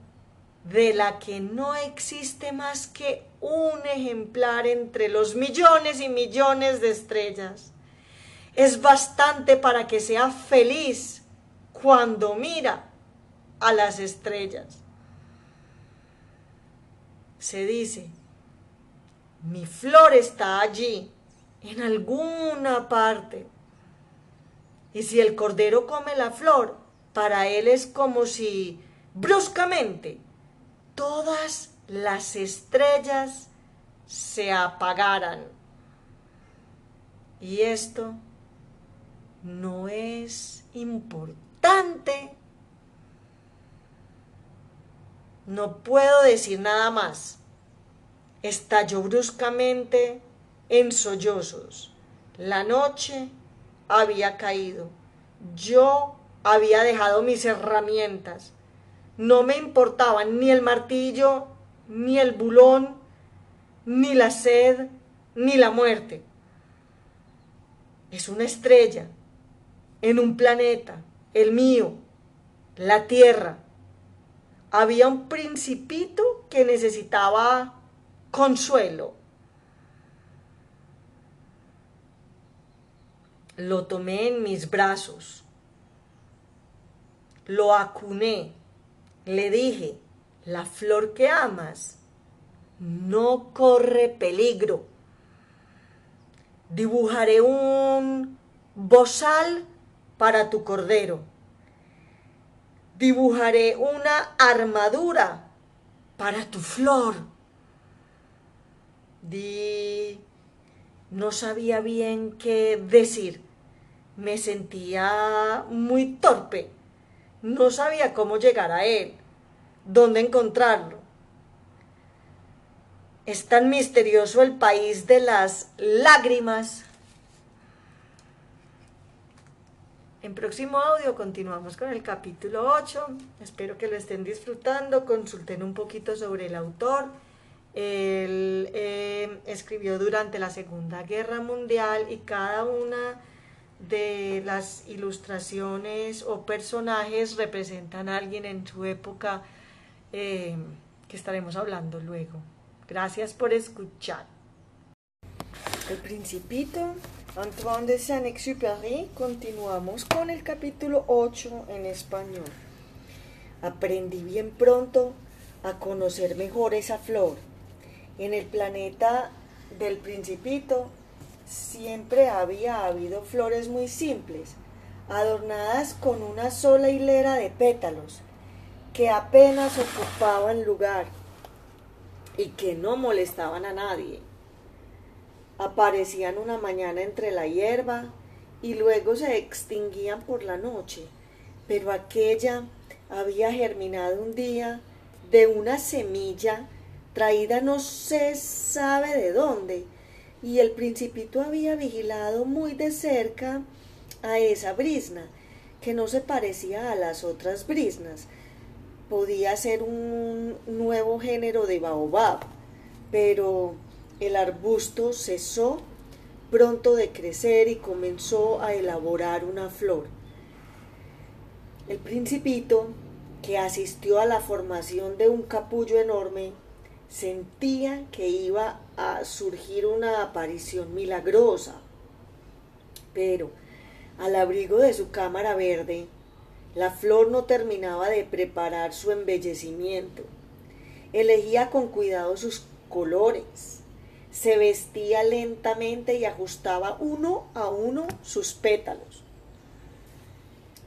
Speaker 1: de la que no existe más que un ejemplar entre los millones y millones de estrellas, es bastante para que sea feliz cuando mira a las estrellas. Se dice mi flor está allí, en alguna parte. Y si el cordero come la flor, para él es como si bruscamente todas las estrellas se apagaran. Y esto no es importante. No puedo decir nada más. Estalló bruscamente en sollozos. La noche había caído. Yo había dejado mis herramientas. No me importaban ni el martillo, ni el bulón, ni la sed, ni la muerte. Es una estrella en un planeta, el mío, la Tierra. Había un principito que necesitaba consuelo. Lo tomé en mis brazos, lo acuné, le dije, la flor que amas no corre peligro. Dibujaré un bozal para tu cordero. Dibujaré una armadura para tu flor. Di... No sabía bien qué decir. Me sentía muy torpe. No sabía cómo llegar a él, dónde encontrarlo. Es tan misterioso el país de las lágrimas. En próximo audio continuamos con el capítulo 8. Espero que lo estén disfrutando. Consulten un poquito sobre el autor. Él eh, escribió durante la Segunda Guerra Mundial y cada una de las ilustraciones o personajes representan a alguien en su época eh, que estaremos hablando luego. Gracias por escuchar. El Principito, Antoine de Saint-Exupéry, continuamos con el capítulo 8 en español. Aprendí bien pronto a conocer mejor esa flor. En el planeta del Principito siempre había habido flores muy simples, adornadas con una sola hilera de pétalos, que apenas ocupaban lugar y que no molestaban a nadie. Aparecían una mañana entre la hierba y luego se extinguían por la noche, pero aquella había germinado un día de una semilla traída no se sabe de dónde, y el principito había vigilado muy de cerca a esa brisna, que no se parecía a las otras brisnas, podía ser un nuevo género de baobab, pero el arbusto cesó pronto de crecer y comenzó a elaborar una flor. El principito, que asistió a la formación de un capullo enorme, sentía que iba a surgir una aparición milagrosa. Pero, al abrigo de su cámara verde, la flor no terminaba de preparar su embellecimiento. Elegía con cuidado sus colores. Se vestía lentamente y ajustaba uno a uno sus pétalos.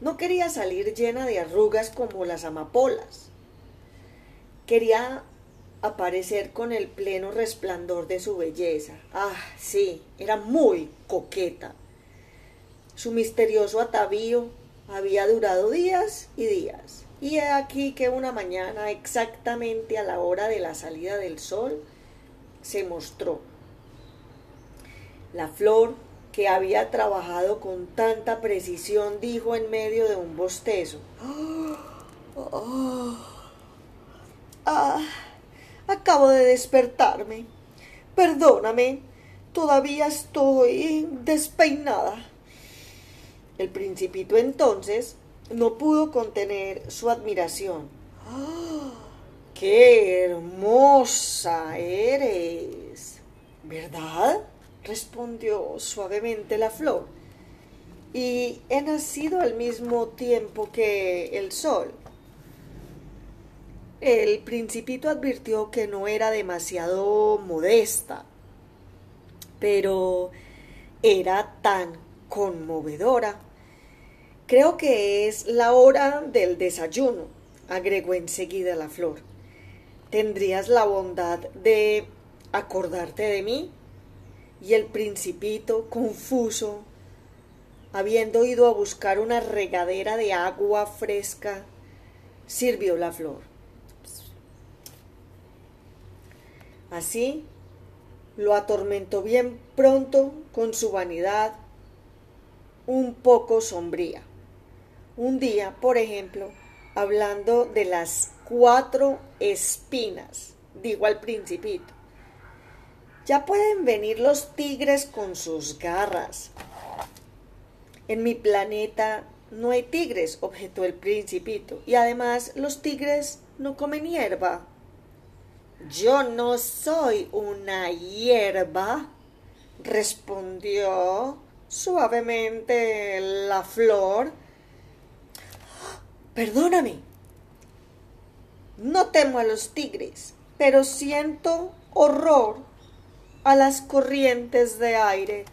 Speaker 1: No quería salir llena de arrugas como las amapolas. Quería aparecer con el pleno resplandor de su belleza. Ah, sí, era muy coqueta. Su misterioso atavío había durado días y días. Y he aquí que una mañana, exactamente a la hora de la salida del sol, se mostró. La flor que había trabajado con tanta precisión dijo en medio de un bostezo. ah, acabo de despertarme. Perdóname, todavía estoy despeinada. El principito entonces no pudo contener su admiración. ¡Ah! ¡Qué hermosa eres! ¿Verdad? respondió suavemente la flor. Y he nacido al mismo tiempo que el sol. El principito advirtió que no era demasiado modesta, pero era tan conmovedora Creo que es la hora del desayuno, agregó enseguida la flor. ¿Tendrías la bondad de acordarte de mí? Y el principito, confuso, habiendo ido a buscar una regadera de agua fresca, sirvió la flor. Así lo atormentó bien pronto con su vanidad un poco sombría. Un día, por ejemplo, hablando de las cuatro espinas, digo al principito, ya pueden venir los tigres con sus garras. En mi planeta no hay tigres, objetó el principito, y además los tigres no comen hierba. Yo no soy una hierba, respondió suavemente la flor. Perdóname. No temo a los tigres, pero siento horror a las corrientes de aire.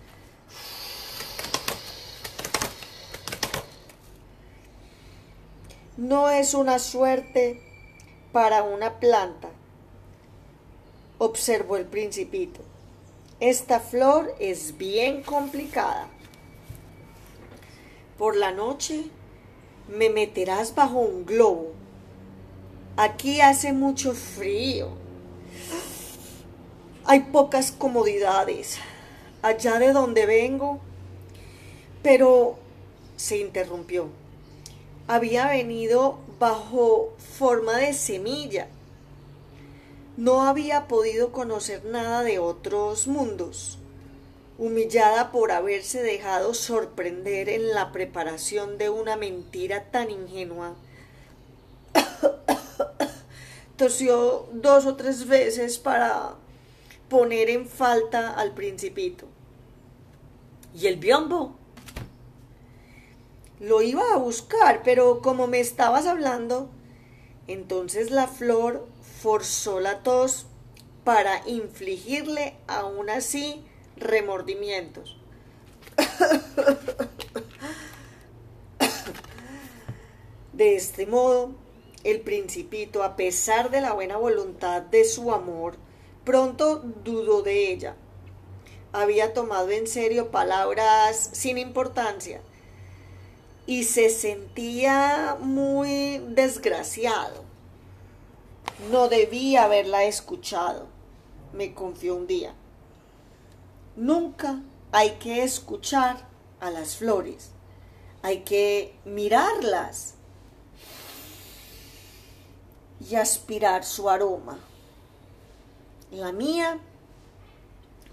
Speaker 1: No es una suerte para una planta observó el principito. Esta flor es bien complicada. Por la noche me meterás bajo un globo. Aquí hace mucho frío. Hay pocas comodidades allá de donde vengo. Pero se interrumpió. Había venido bajo forma de semilla no había podido conocer nada de otros mundos. Humillada por haberse dejado sorprender en la preparación de una mentira tan ingenua, tosió dos o tres veces para poner en falta al principito. ¿Y el biombo? Lo iba a buscar, pero como me estabas hablando, entonces la flor forzó la tos para infligirle aún así remordimientos. De este modo, el principito, a pesar de la buena voluntad de su amor, pronto dudó de ella. Había tomado en serio palabras sin importancia y se sentía muy desgraciado. No debía haberla escuchado, me confió un día. Nunca hay que escuchar a las flores, hay que mirarlas y aspirar su aroma. La mía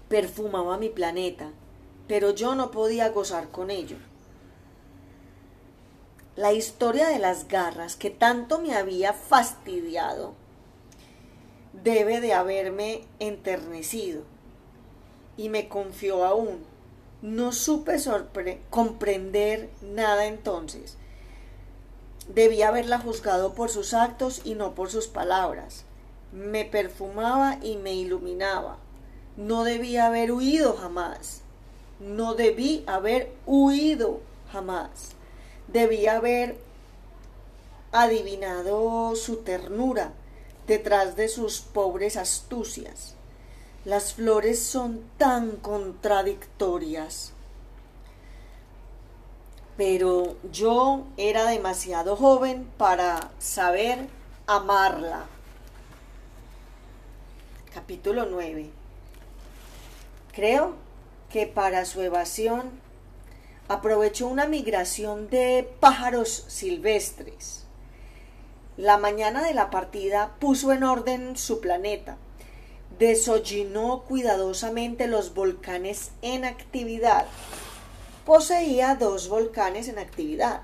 Speaker 1: perfumaba mi planeta, pero yo no podía gozar con ello. La historia de las garras que tanto me había fastidiado debe de haberme enternecido. Y me confió aún. No supe comprender nada entonces. Debía haberla juzgado por sus actos y no por sus palabras. Me perfumaba y me iluminaba. No debía haber huido jamás. No debí haber huido jamás. Debía haber adivinado su ternura, detrás de sus pobres astucias. Las flores son tan contradictorias. Pero yo era demasiado joven para saber amarla. Capítulo 9. Creo que para su evasión aprovechó una migración de pájaros silvestres la mañana de la partida puso en orden su planeta, desollinó cuidadosamente los volcanes en actividad. Poseía dos volcanes en actividad.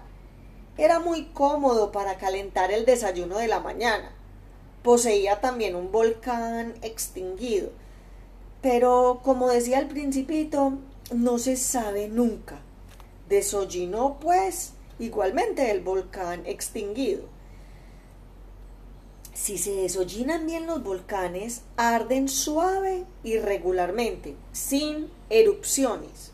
Speaker 1: Era muy cómodo para calentar el desayuno de la mañana. Poseía también un volcán extinguido. Pero, como decía el principito, no se sabe nunca. Desollinó, pues, igualmente el volcán extinguido. Si se desollinan bien los volcanes, arden suave y regularmente, sin erupciones.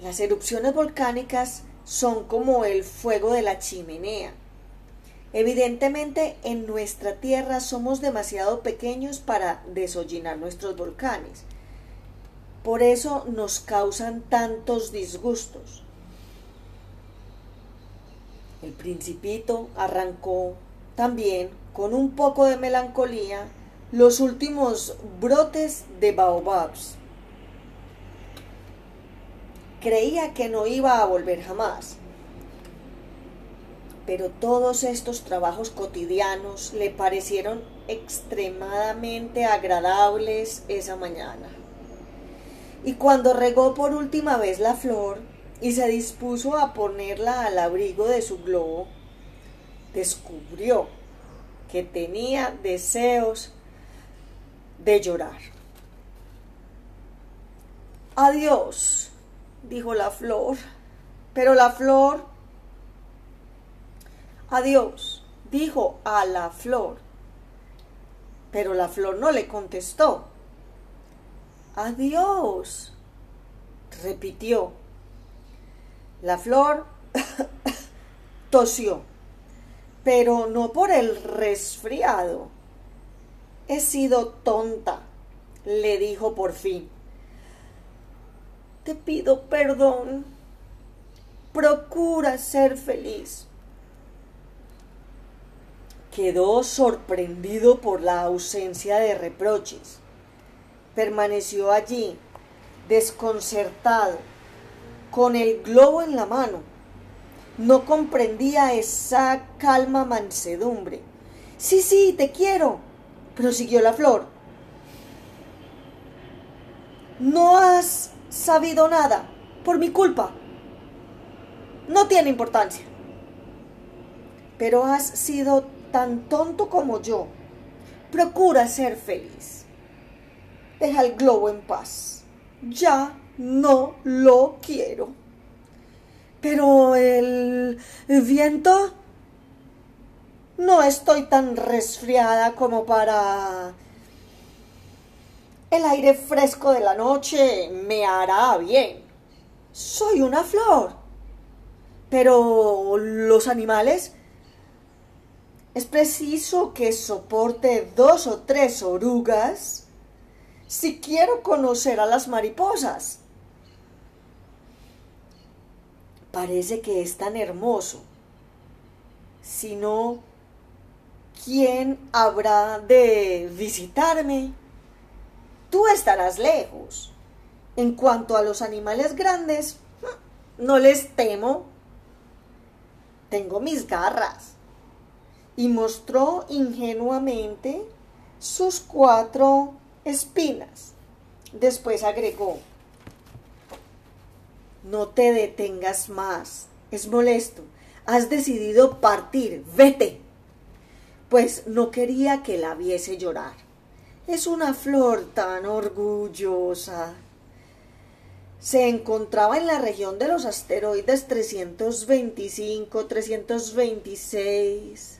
Speaker 1: Las erupciones volcánicas son como el fuego de la chimenea. Evidentemente en nuestra Tierra somos demasiado pequeños para desollinar nuestros volcanes. Por eso nos causan tantos disgustos. El principito arrancó también con un poco de melancolía los últimos brotes de baobabs. Creía que no iba a volver jamás, pero todos estos trabajos cotidianos le parecieron extremadamente agradables esa mañana. Y cuando regó por última vez la flor y se dispuso a ponerla al abrigo de su globo, descubrió que tenía deseos de llorar. Adiós, dijo la flor, pero la flor, adiós, dijo a la flor, pero la flor no le contestó. Adiós, repitió. La flor tosió, pero no por el resfriado. He sido tonta, le dijo por fin. Te pido perdón. Procura ser feliz. Quedó sorprendido por la ausencia de reproches. Permaneció allí, desconcertado, con el globo en la mano. No comprendía esa calma mansedumbre. Sí, sí, te quiero, prosiguió la flor. No has sabido nada por mi culpa. No tiene importancia. Pero has sido tan tonto como yo. Procura ser feliz. Deja el globo en paz. Ya no lo quiero. Pero el, viento... No estoy tan resfriada como para... El aire fresco de la noche me hará bien. Soy una flor. Pero los animales... Es preciso que soporte dos o tres orugas si quiero conocer a las mariposas. Parece que es tan hermoso. Si no, ¿quién habrá de visitarme? Tú estarás lejos. En cuanto a los animales grandes, no les temo. Tengo mis garras. Y mostró ingenuamente sus cuatro espinas. Después agregó, no te detengas más, es molesto, has decidido partir, vete. Pues no quería que la viese llorar. Es una flor tan orgullosa. Se encontraba en la región de los asteroides 325, 326,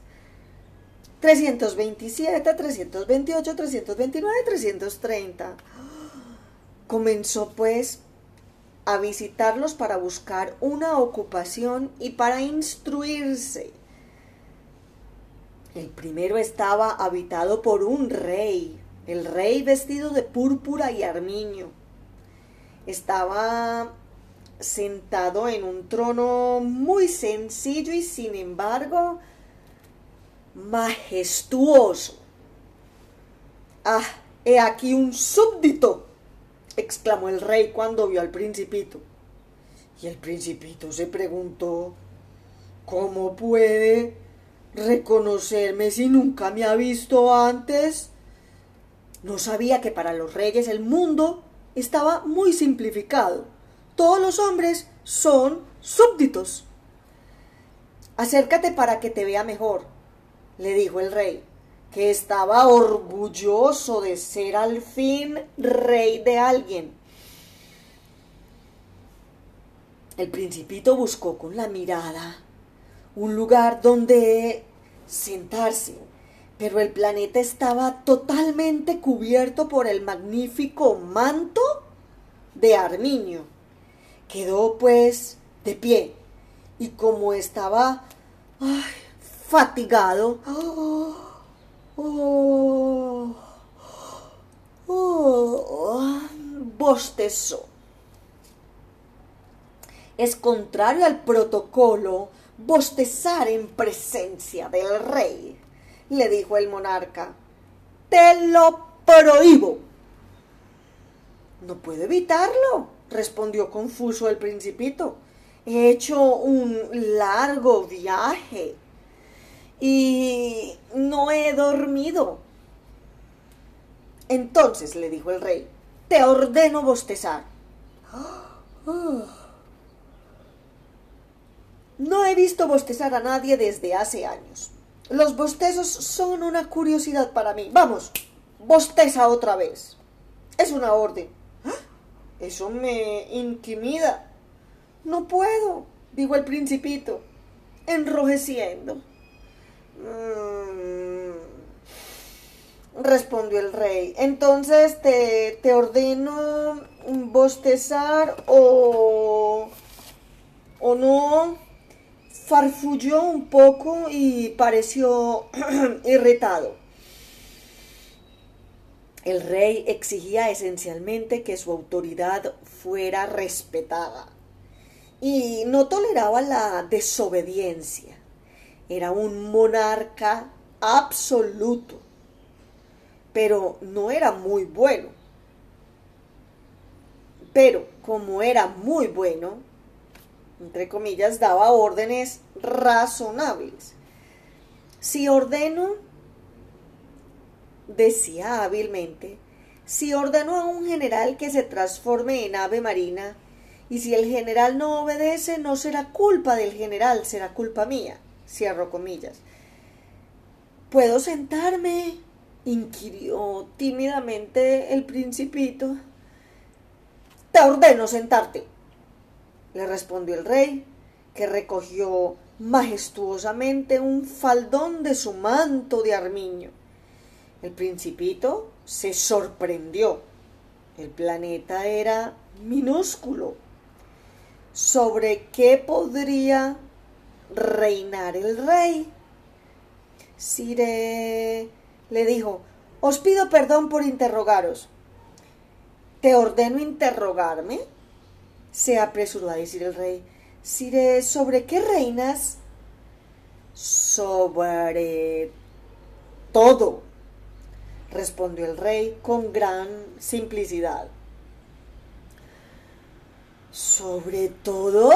Speaker 1: 327, 328, 329, 330. Comenzó pues a visitarlos para buscar una ocupación y para instruirse. El primero estaba habitado por un rey, el rey vestido de púrpura y armiño. Estaba sentado en un trono muy sencillo y sin embargo majestuoso. Ah, he aquí un súbdito, exclamó el rey cuando vio al principito. Y el principito se preguntó, ¿cómo puede reconocerme si nunca me ha visto antes? No sabía que para los reyes el mundo estaba muy simplificado. Todos los hombres son súbditos. Acércate para que te vea mejor, le dijo el rey, que estaba orgulloso de ser al fin rey de alguien. El principito buscó con la mirada un lugar donde sentarse, pero el planeta estaba totalmente cubierto por el magnífico manto de Arminio. Quedó pues de pie y como estaba fatigado. Bostezó. Es contrario al protocolo bostezar en presencia del rey, le dijo el monarca. Te lo prohíbo. No puedo evitarlo, respondió confuso el principito. He hecho un largo viaje y no he dormido. Entonces le dijo el rey, te ordeno bostezar. No he visto bostezar a nadie desde hace años. Los bostezos son una curiosidad para mí. Vamos, bosteza otra vez. Es una orden. Eso me intimida. No puedo, dijo el principito, enrojeciendo. Mm, respondió el rey. Entonces te, te ordeno bostezar o, o no farfulló un poco y pareció irritado. El rey exigía esencialmente que su autoridad fuera respetada y no toleraba la desobediencia. Era un monarca absoluto, pero no era muy bueno. Pero como era muy bueno, entre comillas, daba órdenes razonables. Si ordeno, decía hábilmente, si ordeno a un general que se transforme en ave marina, y si el general no obedece, no será culpa del general, será culpa mía, cierro comillas. ¿Puedo sentarme? inquirió tímidamente el principito. Te ordeno sentarte, le respondió el rey, que recogió majestuosamente un faldón de su manto de armiño. El principito se sorprendió. El planeta era minúsculo. ¿Sobre qué podría reinar el rey? Sire le dijo, os pido perdón por interrogaros. ¿Te ordeno interrogarme? se apresuró a decir el rey. Sire, ¿sobre qué reinas? Sobre todo, respondió el rey con gran simplicidad. ¿Sobre todo?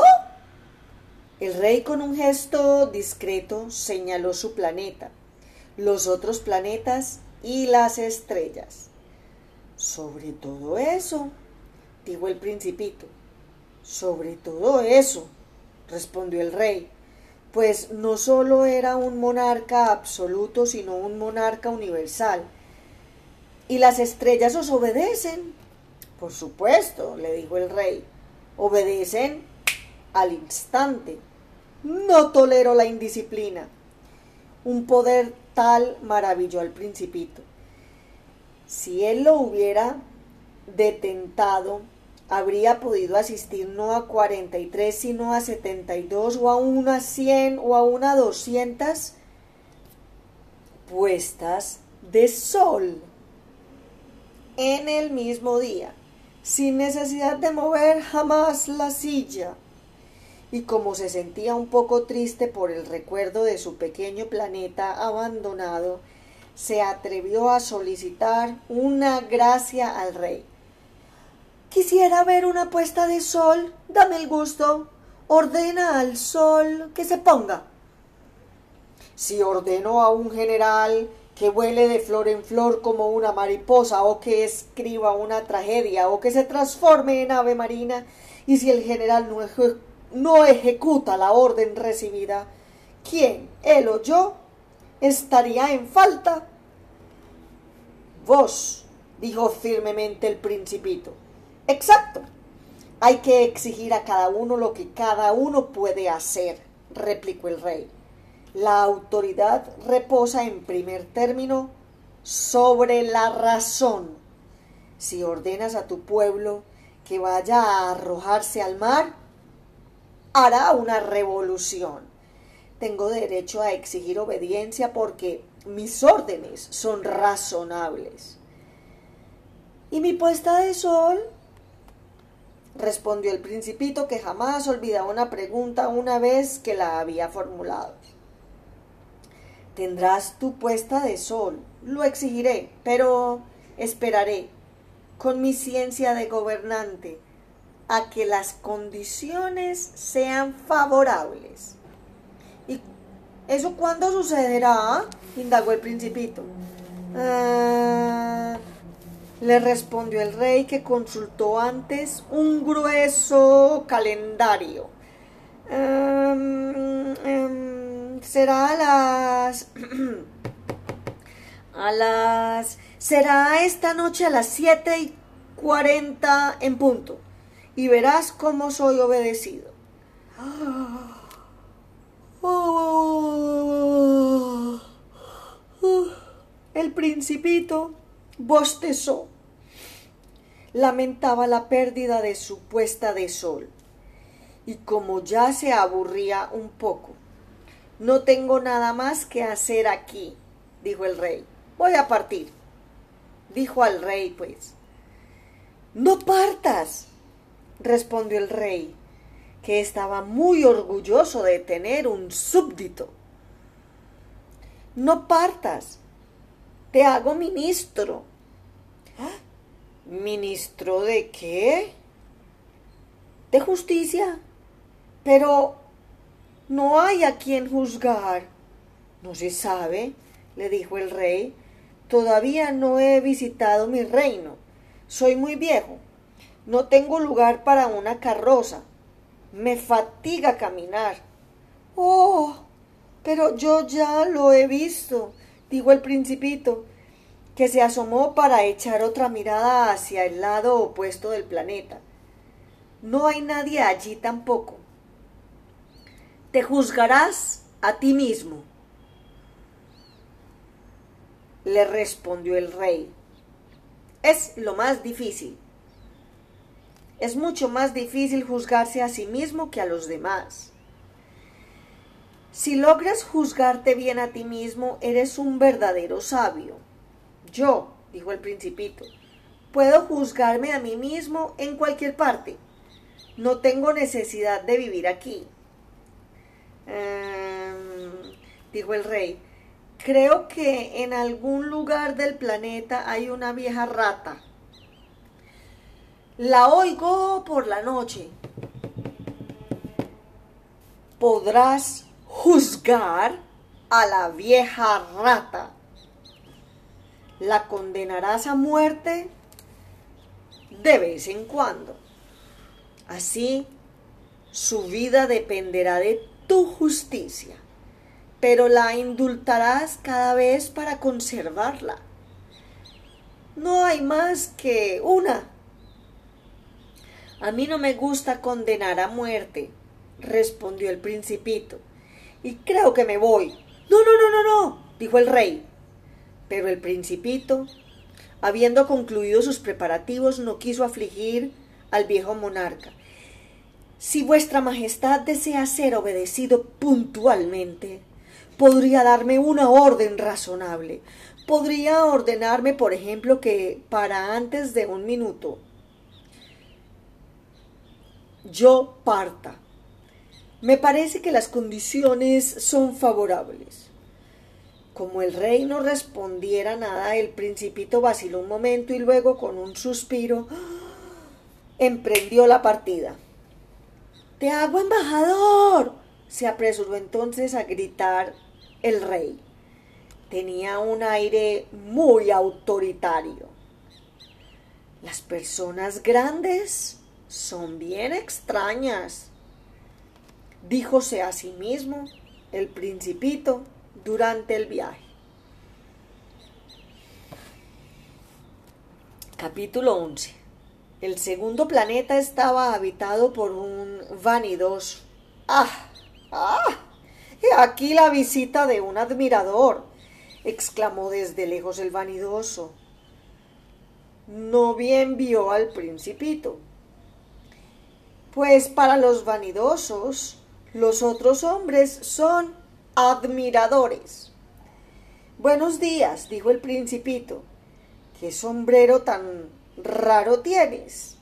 Speaker 1: El rey con un gesto discreto señaló su planeta, los otros planetas y las estrellas. Sobre todo eso, dijo el principito. Sobre todo eso, respondió el rey, pues no sólo era un monarca absoluto, sino un monarca universal. ¿Y las estrellas os obedecen? Por supuesto, le dijo el rey, obedecen al instante. No tolero la indisciplina. Un poder tal maravilló al principito. Si él lo hubiera detentado, habría podido asistir no a 43, sino a 72 o a una 100 o a una 200 puestas de sol en el mismo día, sin necesidad de mover jamás la silla. Y como se sentía un poco triste por el recuerdo de su pequeño planeta abandonado, se atrevió a solicitar una gracia al rey. Quisiera ver una puesta de sol. Dame el gusto. Ordena al sol que se ponga. Si ordeno a un general que vuele de flor en flor como una mariposa o que escriba una tragedia o que se transforme en ave marina y si el general no, no ejecuta la orden recibida, ¿quién, él o yo, estaría en falta? Vos, dijo firmemente el principito. Exacto. Hay que exigir a cada uno lo que cada uno puede hacer, replicó el rey. La autoridad reposa en primer término sobre la razón. Si ordenas a tu pueblo que vaya a arrojarse al mar, hará una revolución. Tengo derecho a exigir obediencia porque mis órdenes son razonables. ¿Y mi puesta de sol? respondió el principito que jamás olvidaba una pregunta una vez que la había formulado. Tendrás tu puesta de sol, lo exigiré, pero esperaré, con mi ciencia de gobernante, a que las condiciones sean favorables. ¿Y eso cuándo sucederá? indagó el principito. Ah, le respondió el rey que consultó antes un grueso calendario. Em, em, será a las... a las... será esta noche a las siete y cuarenta en punto y verás cómo soy obedecido. El principito bostezó. Lamentaba la pérdida de su puesta de sol. Y como ya se aburría un poco, no tengo nada más que hacer aquí, dijo el rey. Voy a partir. Dijo al rey, pues. No partas, respondió el rey, que estaba muy orgulloso de tener un súbdito. No partas, te hago ministro. ¿Ministro de qué? De justicia. Pero no hay a quien juzgar. No se sabe, le dijo el rey. Todavía no he visitado mi reino. Soy muy viejo no tengo lugar para una carroza. Me fatiga caminar. Oh, pero yo ya lo he visto, dijo el principito, que se asomó para echar otra mirada hacia el lado opuesto del planeta. No hay nadie allí tampoco. Te juzgarás a ti mismo, le respondió el rey. Es lo más difícil es mucho más difícil juzgarse a sí mismo que a los demás. Si logras juzgarte bien a ti mismo, eres un verdadero sabio. Yo, dijo el principito, puedo juzgarme a mí mismo en cualquier parte. No tengo necesidad de vivir aquí. Em, dijo el rey, creo que en algún lugar del planeta hay una vieja rata la oigo por la noche. Podrás juzgar a la vieja rata. La condenarás a muerte de vez en cuando. Así, su vida dependerá de tu justicia, pero la indultarás cada vez para conservarla. No hay más que una a mí no me gusta condenar a muerte, respondió el principito, y creo que me voy. No, no, no, no, no, dijo el rey. Pero el principito, habiendo concluido sus preparativos, no quiso afligir al viejo monarca. Si vuestra Majestad desea ser obedecido puntualmente, podría darme una orden razonable. Podría ordenarme, por ejemplo, que para antes de un minuto yo parta. Me parece que las condiciones son favorables. Como el rey no respondiera nada, el principito vaciló un momento y luego, con un suspiro, emprendió la partida. Te hago embajador. se apresuró entonces a gritar el rey. Tenía un aire muy autoritario. Las personas grandes son bien extrañas, díjose a sí mismo el principito durante el viaje. Capítulo 11. El segundo planeta estaba habitado por un vanidoso. ¡Ah! ¡Ah! He aquí la visita de un admirador, exclamó desde lejos el vanidoso. No bien vio al principito pues para los vanidosos los otros hombres son admiradores. Buenos días, dijo el principito. ¿Qué sombrero tan raro tienes?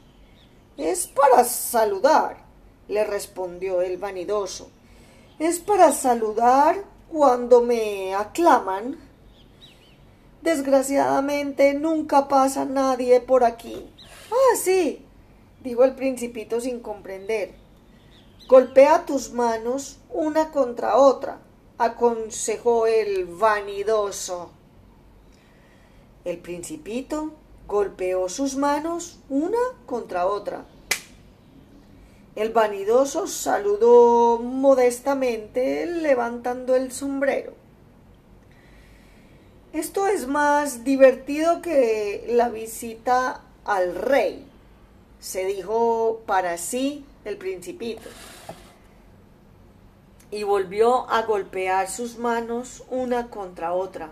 Speaker 1: Es para saludar, le respondió el vanidoso. Es para saludar cuando me aclaman. Desgraciadamente nunca pasa nadie por aquí. Ah, sí, dijo el principito sin comprender. Golpea tus manos una contra otra, aconsejó el vanidoso. El principito golpeó sus manos una contra otra. El vanidoso saludó modestamente levantando el sombrero. Esto es más divertido que la visita al rey, se dijo para sí el principito. Y volvió a golpear sus manos una contra otra.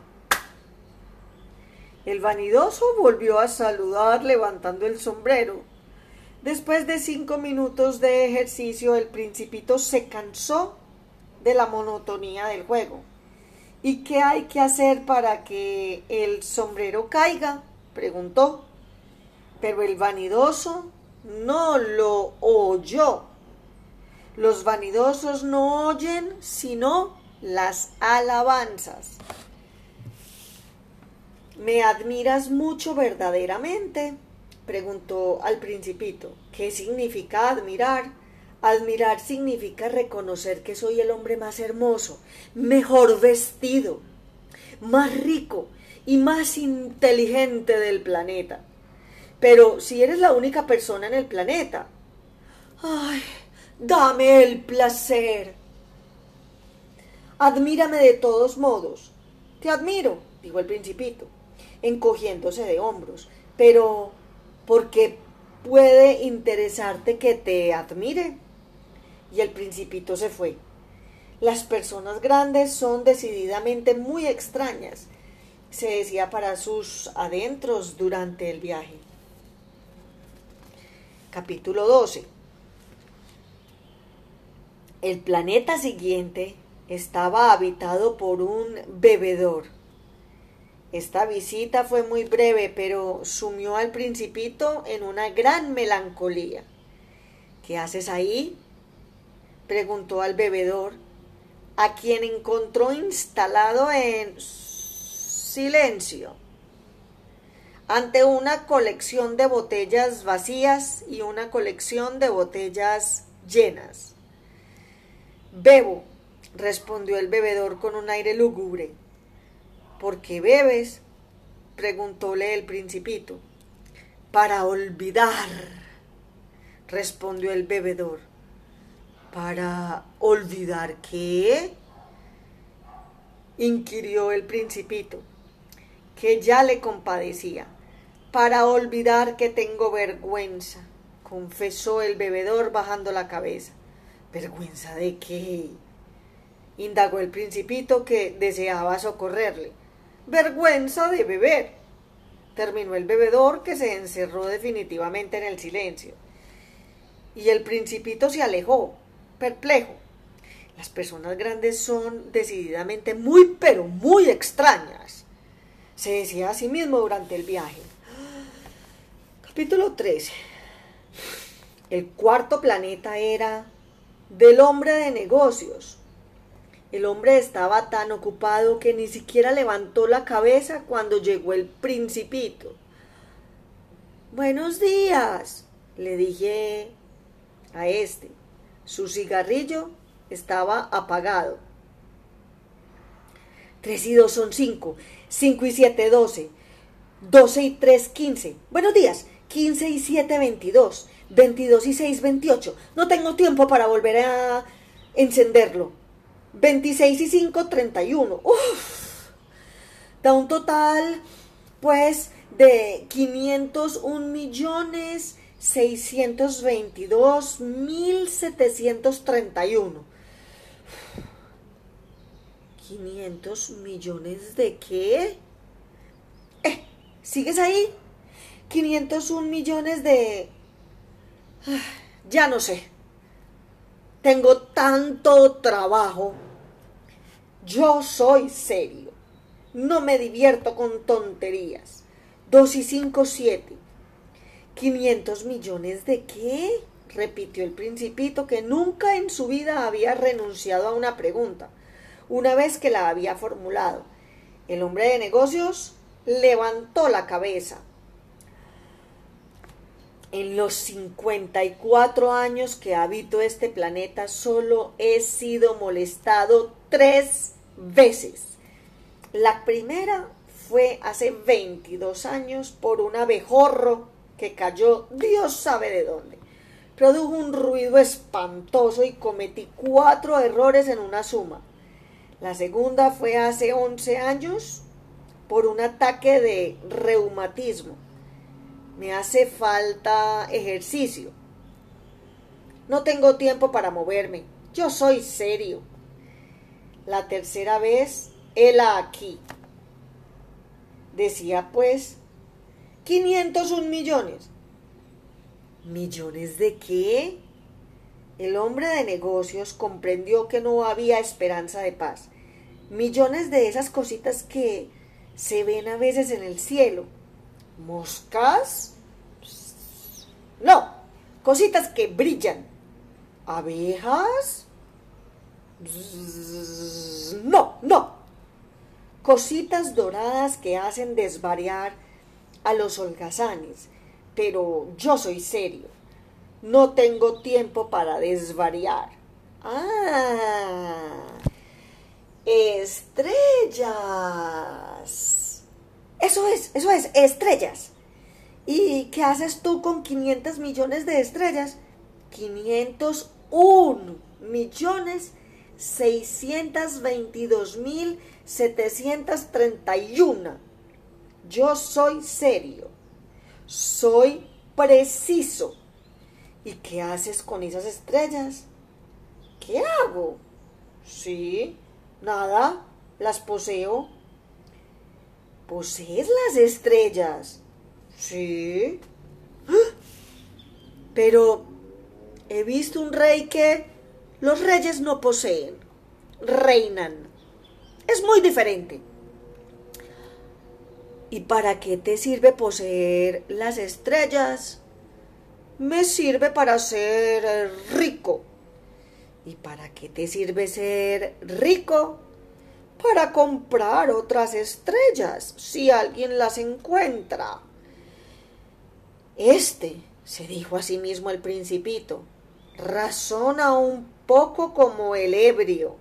Speaker 1: El vanidoso volvió a saludar levantando el sombrero. Después de cinco minutos de ejercicio, el principito se cansó de la monotonía del juego. ¿Y qué hay que hacer para que el sombrero caiga? preguntó. Pero el vanidoso no lo oyó. Los vanidosos no oyen sino las alabanzas. ¿Me admiras mucho verdaderamente? preguntó al principito. ¿Qué significa admirar? Admirar significa reconocer que soy el hombre más hermoso, mejor vestido, más rico y más inteligente del planeta. Pero si eres la única persona en el planeta, ¡ay! Dame el placer. Admírame de todos modos. Te admiro, dijo el principito encogiéndose de hombros, pero porque puede interesarte que te admire. Y el principito se fue. Las personas grandes son decididamente muy extrañas, se decía para sus adentros durante el viaje. Capítulo 12. El planeta siguiente estaba habitado por un bebedor esta visita fue muy breve, pero sumió al principito en una gran melancolía. ¿Qué haces ahí? preguntó al bebedor, a quien encontró instalado en silencio, ante una colección de botellas vacías y una colección de botellas llenas. Bebo, respondió el bebedor con un aire lúgubre. ¿Por qué bebes? preguntóle el principito. Para olvidar, respondió el bebedor. ¿Para olvidar qué? inquirió el principito, que ya le compadecía. Para olvidar que tengo vergüenza, confesó el bebedor bajando la cabeza. ¿Vergüenza de qué? indagó el principito que deseaba socorrerle vergüenza de beber. Terminó el bebedor que se encerró definitivamente en el silencio. Y el principito se alejó, perplejo. Las personas grandes son decididamente muy, pero muy extrañas. Se decía a sí mismo durante el viaje. Capítulo 13. El cuarto planeta era del hombre de negocios, el hombre estaba tan ocupado que ni siquiera levantó la cabeza cuando llegó el principito. Buenos días, le dije a este. Su cigarrillo estaba apagado. Tres y dos son cinco, cinco y siete doce, doce y tres quince. Buenos días, quince y siete veintidós, veintidós y seis veintiocho. No tengo tiempo para volver a encenderlo. 26 y 5, 31. Uf, da un total, pues, de 501 millones 622 mil 731. 500 millones de qué? Eh, ¿sigues ahí? 501 millones de... Ah, ya no sé. Tengo tanto trabajo yo soy serio. No me divierto con tonterías. Dos y cinco, siete. ¿500 millones de qué? repitió el principito, que nunca en su vida había renunciado a una pregunta, una vez que la había formulado. El hombre de negocios levantó la cabeza. En los 54 años que habito este planeta solo he sido molestado tres veces. La primera fue hace 22 años por un abejorro que cayó Dios sabe de dónde. Produjo un ruido espantoso y cometí cuatro errores en una suma. La segunda fue hace 11 años por un ataque de reumatismo. Me hace falta ejercicio. No tengo tiempo para moverme. Yo soy serio. La tercera vez, él aquí. Decía pues, 501 millones. ¿Millones de qué? El hombre de negocios comprendió que no había esperanza de paz. Millones de esas cositas que se ven a veces en el cielo. ¿Moscas? No, cositas que brillan. ¿Abejas? No, no. Cositas doradas que hacen desvariar a los holgazanes. Pero yo soy serio. No tengo tiempo para desvariar. Ah, estrellas. Eso es, eso es, estrellas. ¿Y qué haces tú con 500 millones de estrellas? 501 millones 622 mil 731. Yo soy serio. Soy preciso. ¿Y qué haces con esas estrellas? ¿Qué hago? Sí, nada, las poseo. ¿Posees las estrellas? Sí. Pero he visto un rey que los reyes no poseen, reinan. Es muy diferente. ¿Y para qué te sirve poseer las estrellas? Me sirve para ser rico. ¿Y para qué te sirve ser rico? Para comprar otras estrellas, si alguien las encuentra. Este, se dijo a sí mismo el principito, razona un poco como el ebrio.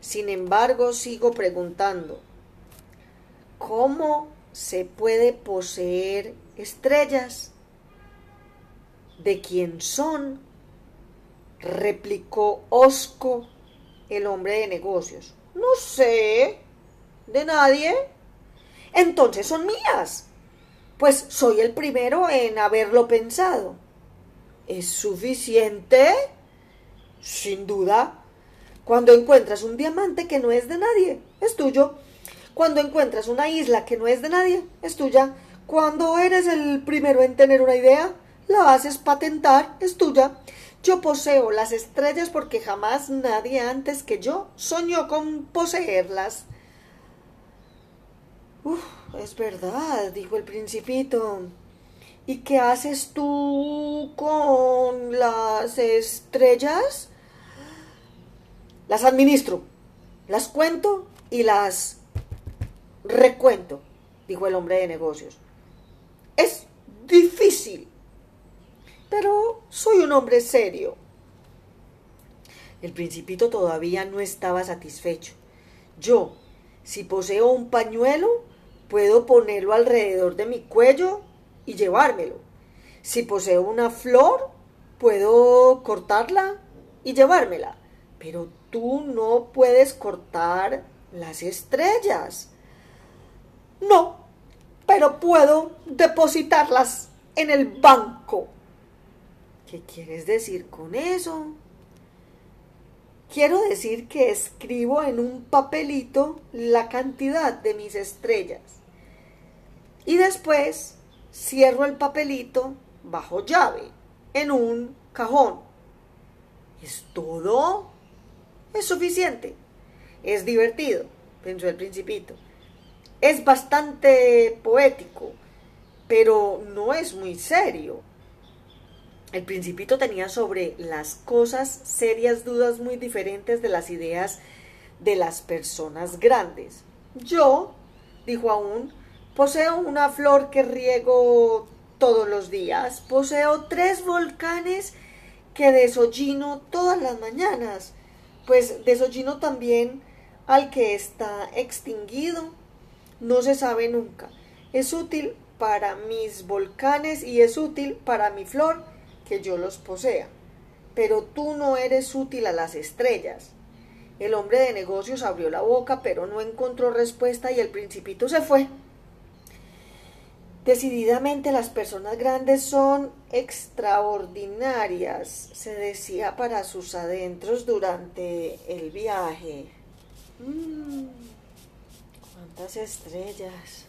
Speaker 1: Sin embargo, sigo preguntando, ¿cómo se puede poseer estrellas? ¿De quién son? replicó Osco, el hombre de negocios. No sé. ¿De nadie? Entonces son mías pues soy el primero en haberlo pensado. ¿Es suficiente? Sin duda. Cuando encuentras un diamante que no es de nadie, es tuyo. Cuando encuentras una isla que no es de nadie, es tuya. Cuando eres el primero en tener una idea, la haces patentar, es tuya. Yo poseo las estrellas porque jamás nadie antes que yo soñó con poseerlas. Uf, es verdad, dijo el principito. ¿Y qué haces tú con las estrellas? Las administro, las cuento y las recuento, dijo el hombre de negocios. Es difícil, pero soy un hombre serio. El principito todavía no estaba satisfecho. Yo, si poseo un pañuelo, puedo ponerlo alrededor de mi cuello y llevármelo. Si poseo una flor, puedo cortarla y llevármela. Pero tú no puedes cortar las estrellas. No, pero puedo depositarlas en el banco. ¿Qué quieres decir con eso? Quiero decir que escribo en un papelito la cantidad de mis estrellas. Y después cierro el papelito bajo llave en un cajón. ¿Es todo? Es suficiente. Es divertido, pensó el principito. Es bastante poético. pero no es muy serio. El principito tenía sobre las cosas serias dudas muy diferentes de las ideas de las personas grandes. Yo, dijo aún, poseo una flor que riego todos los días, poseo tres volcanes que desollino todas las mañanas, pues desollino también al que está extinguido. No se sabe nunca. Es útil para mis volcanes y es útil para mi flor que yo los posea. Pero tú no eres útil a las estrellas. El hombre de negocios abrió la boca, pero no encontró respuesta y el principito se fue. Decididamente las personas grandes son extraordinarias, se decía para sus adentros durante el viaje. Mm, ¿Cuántas estrellas?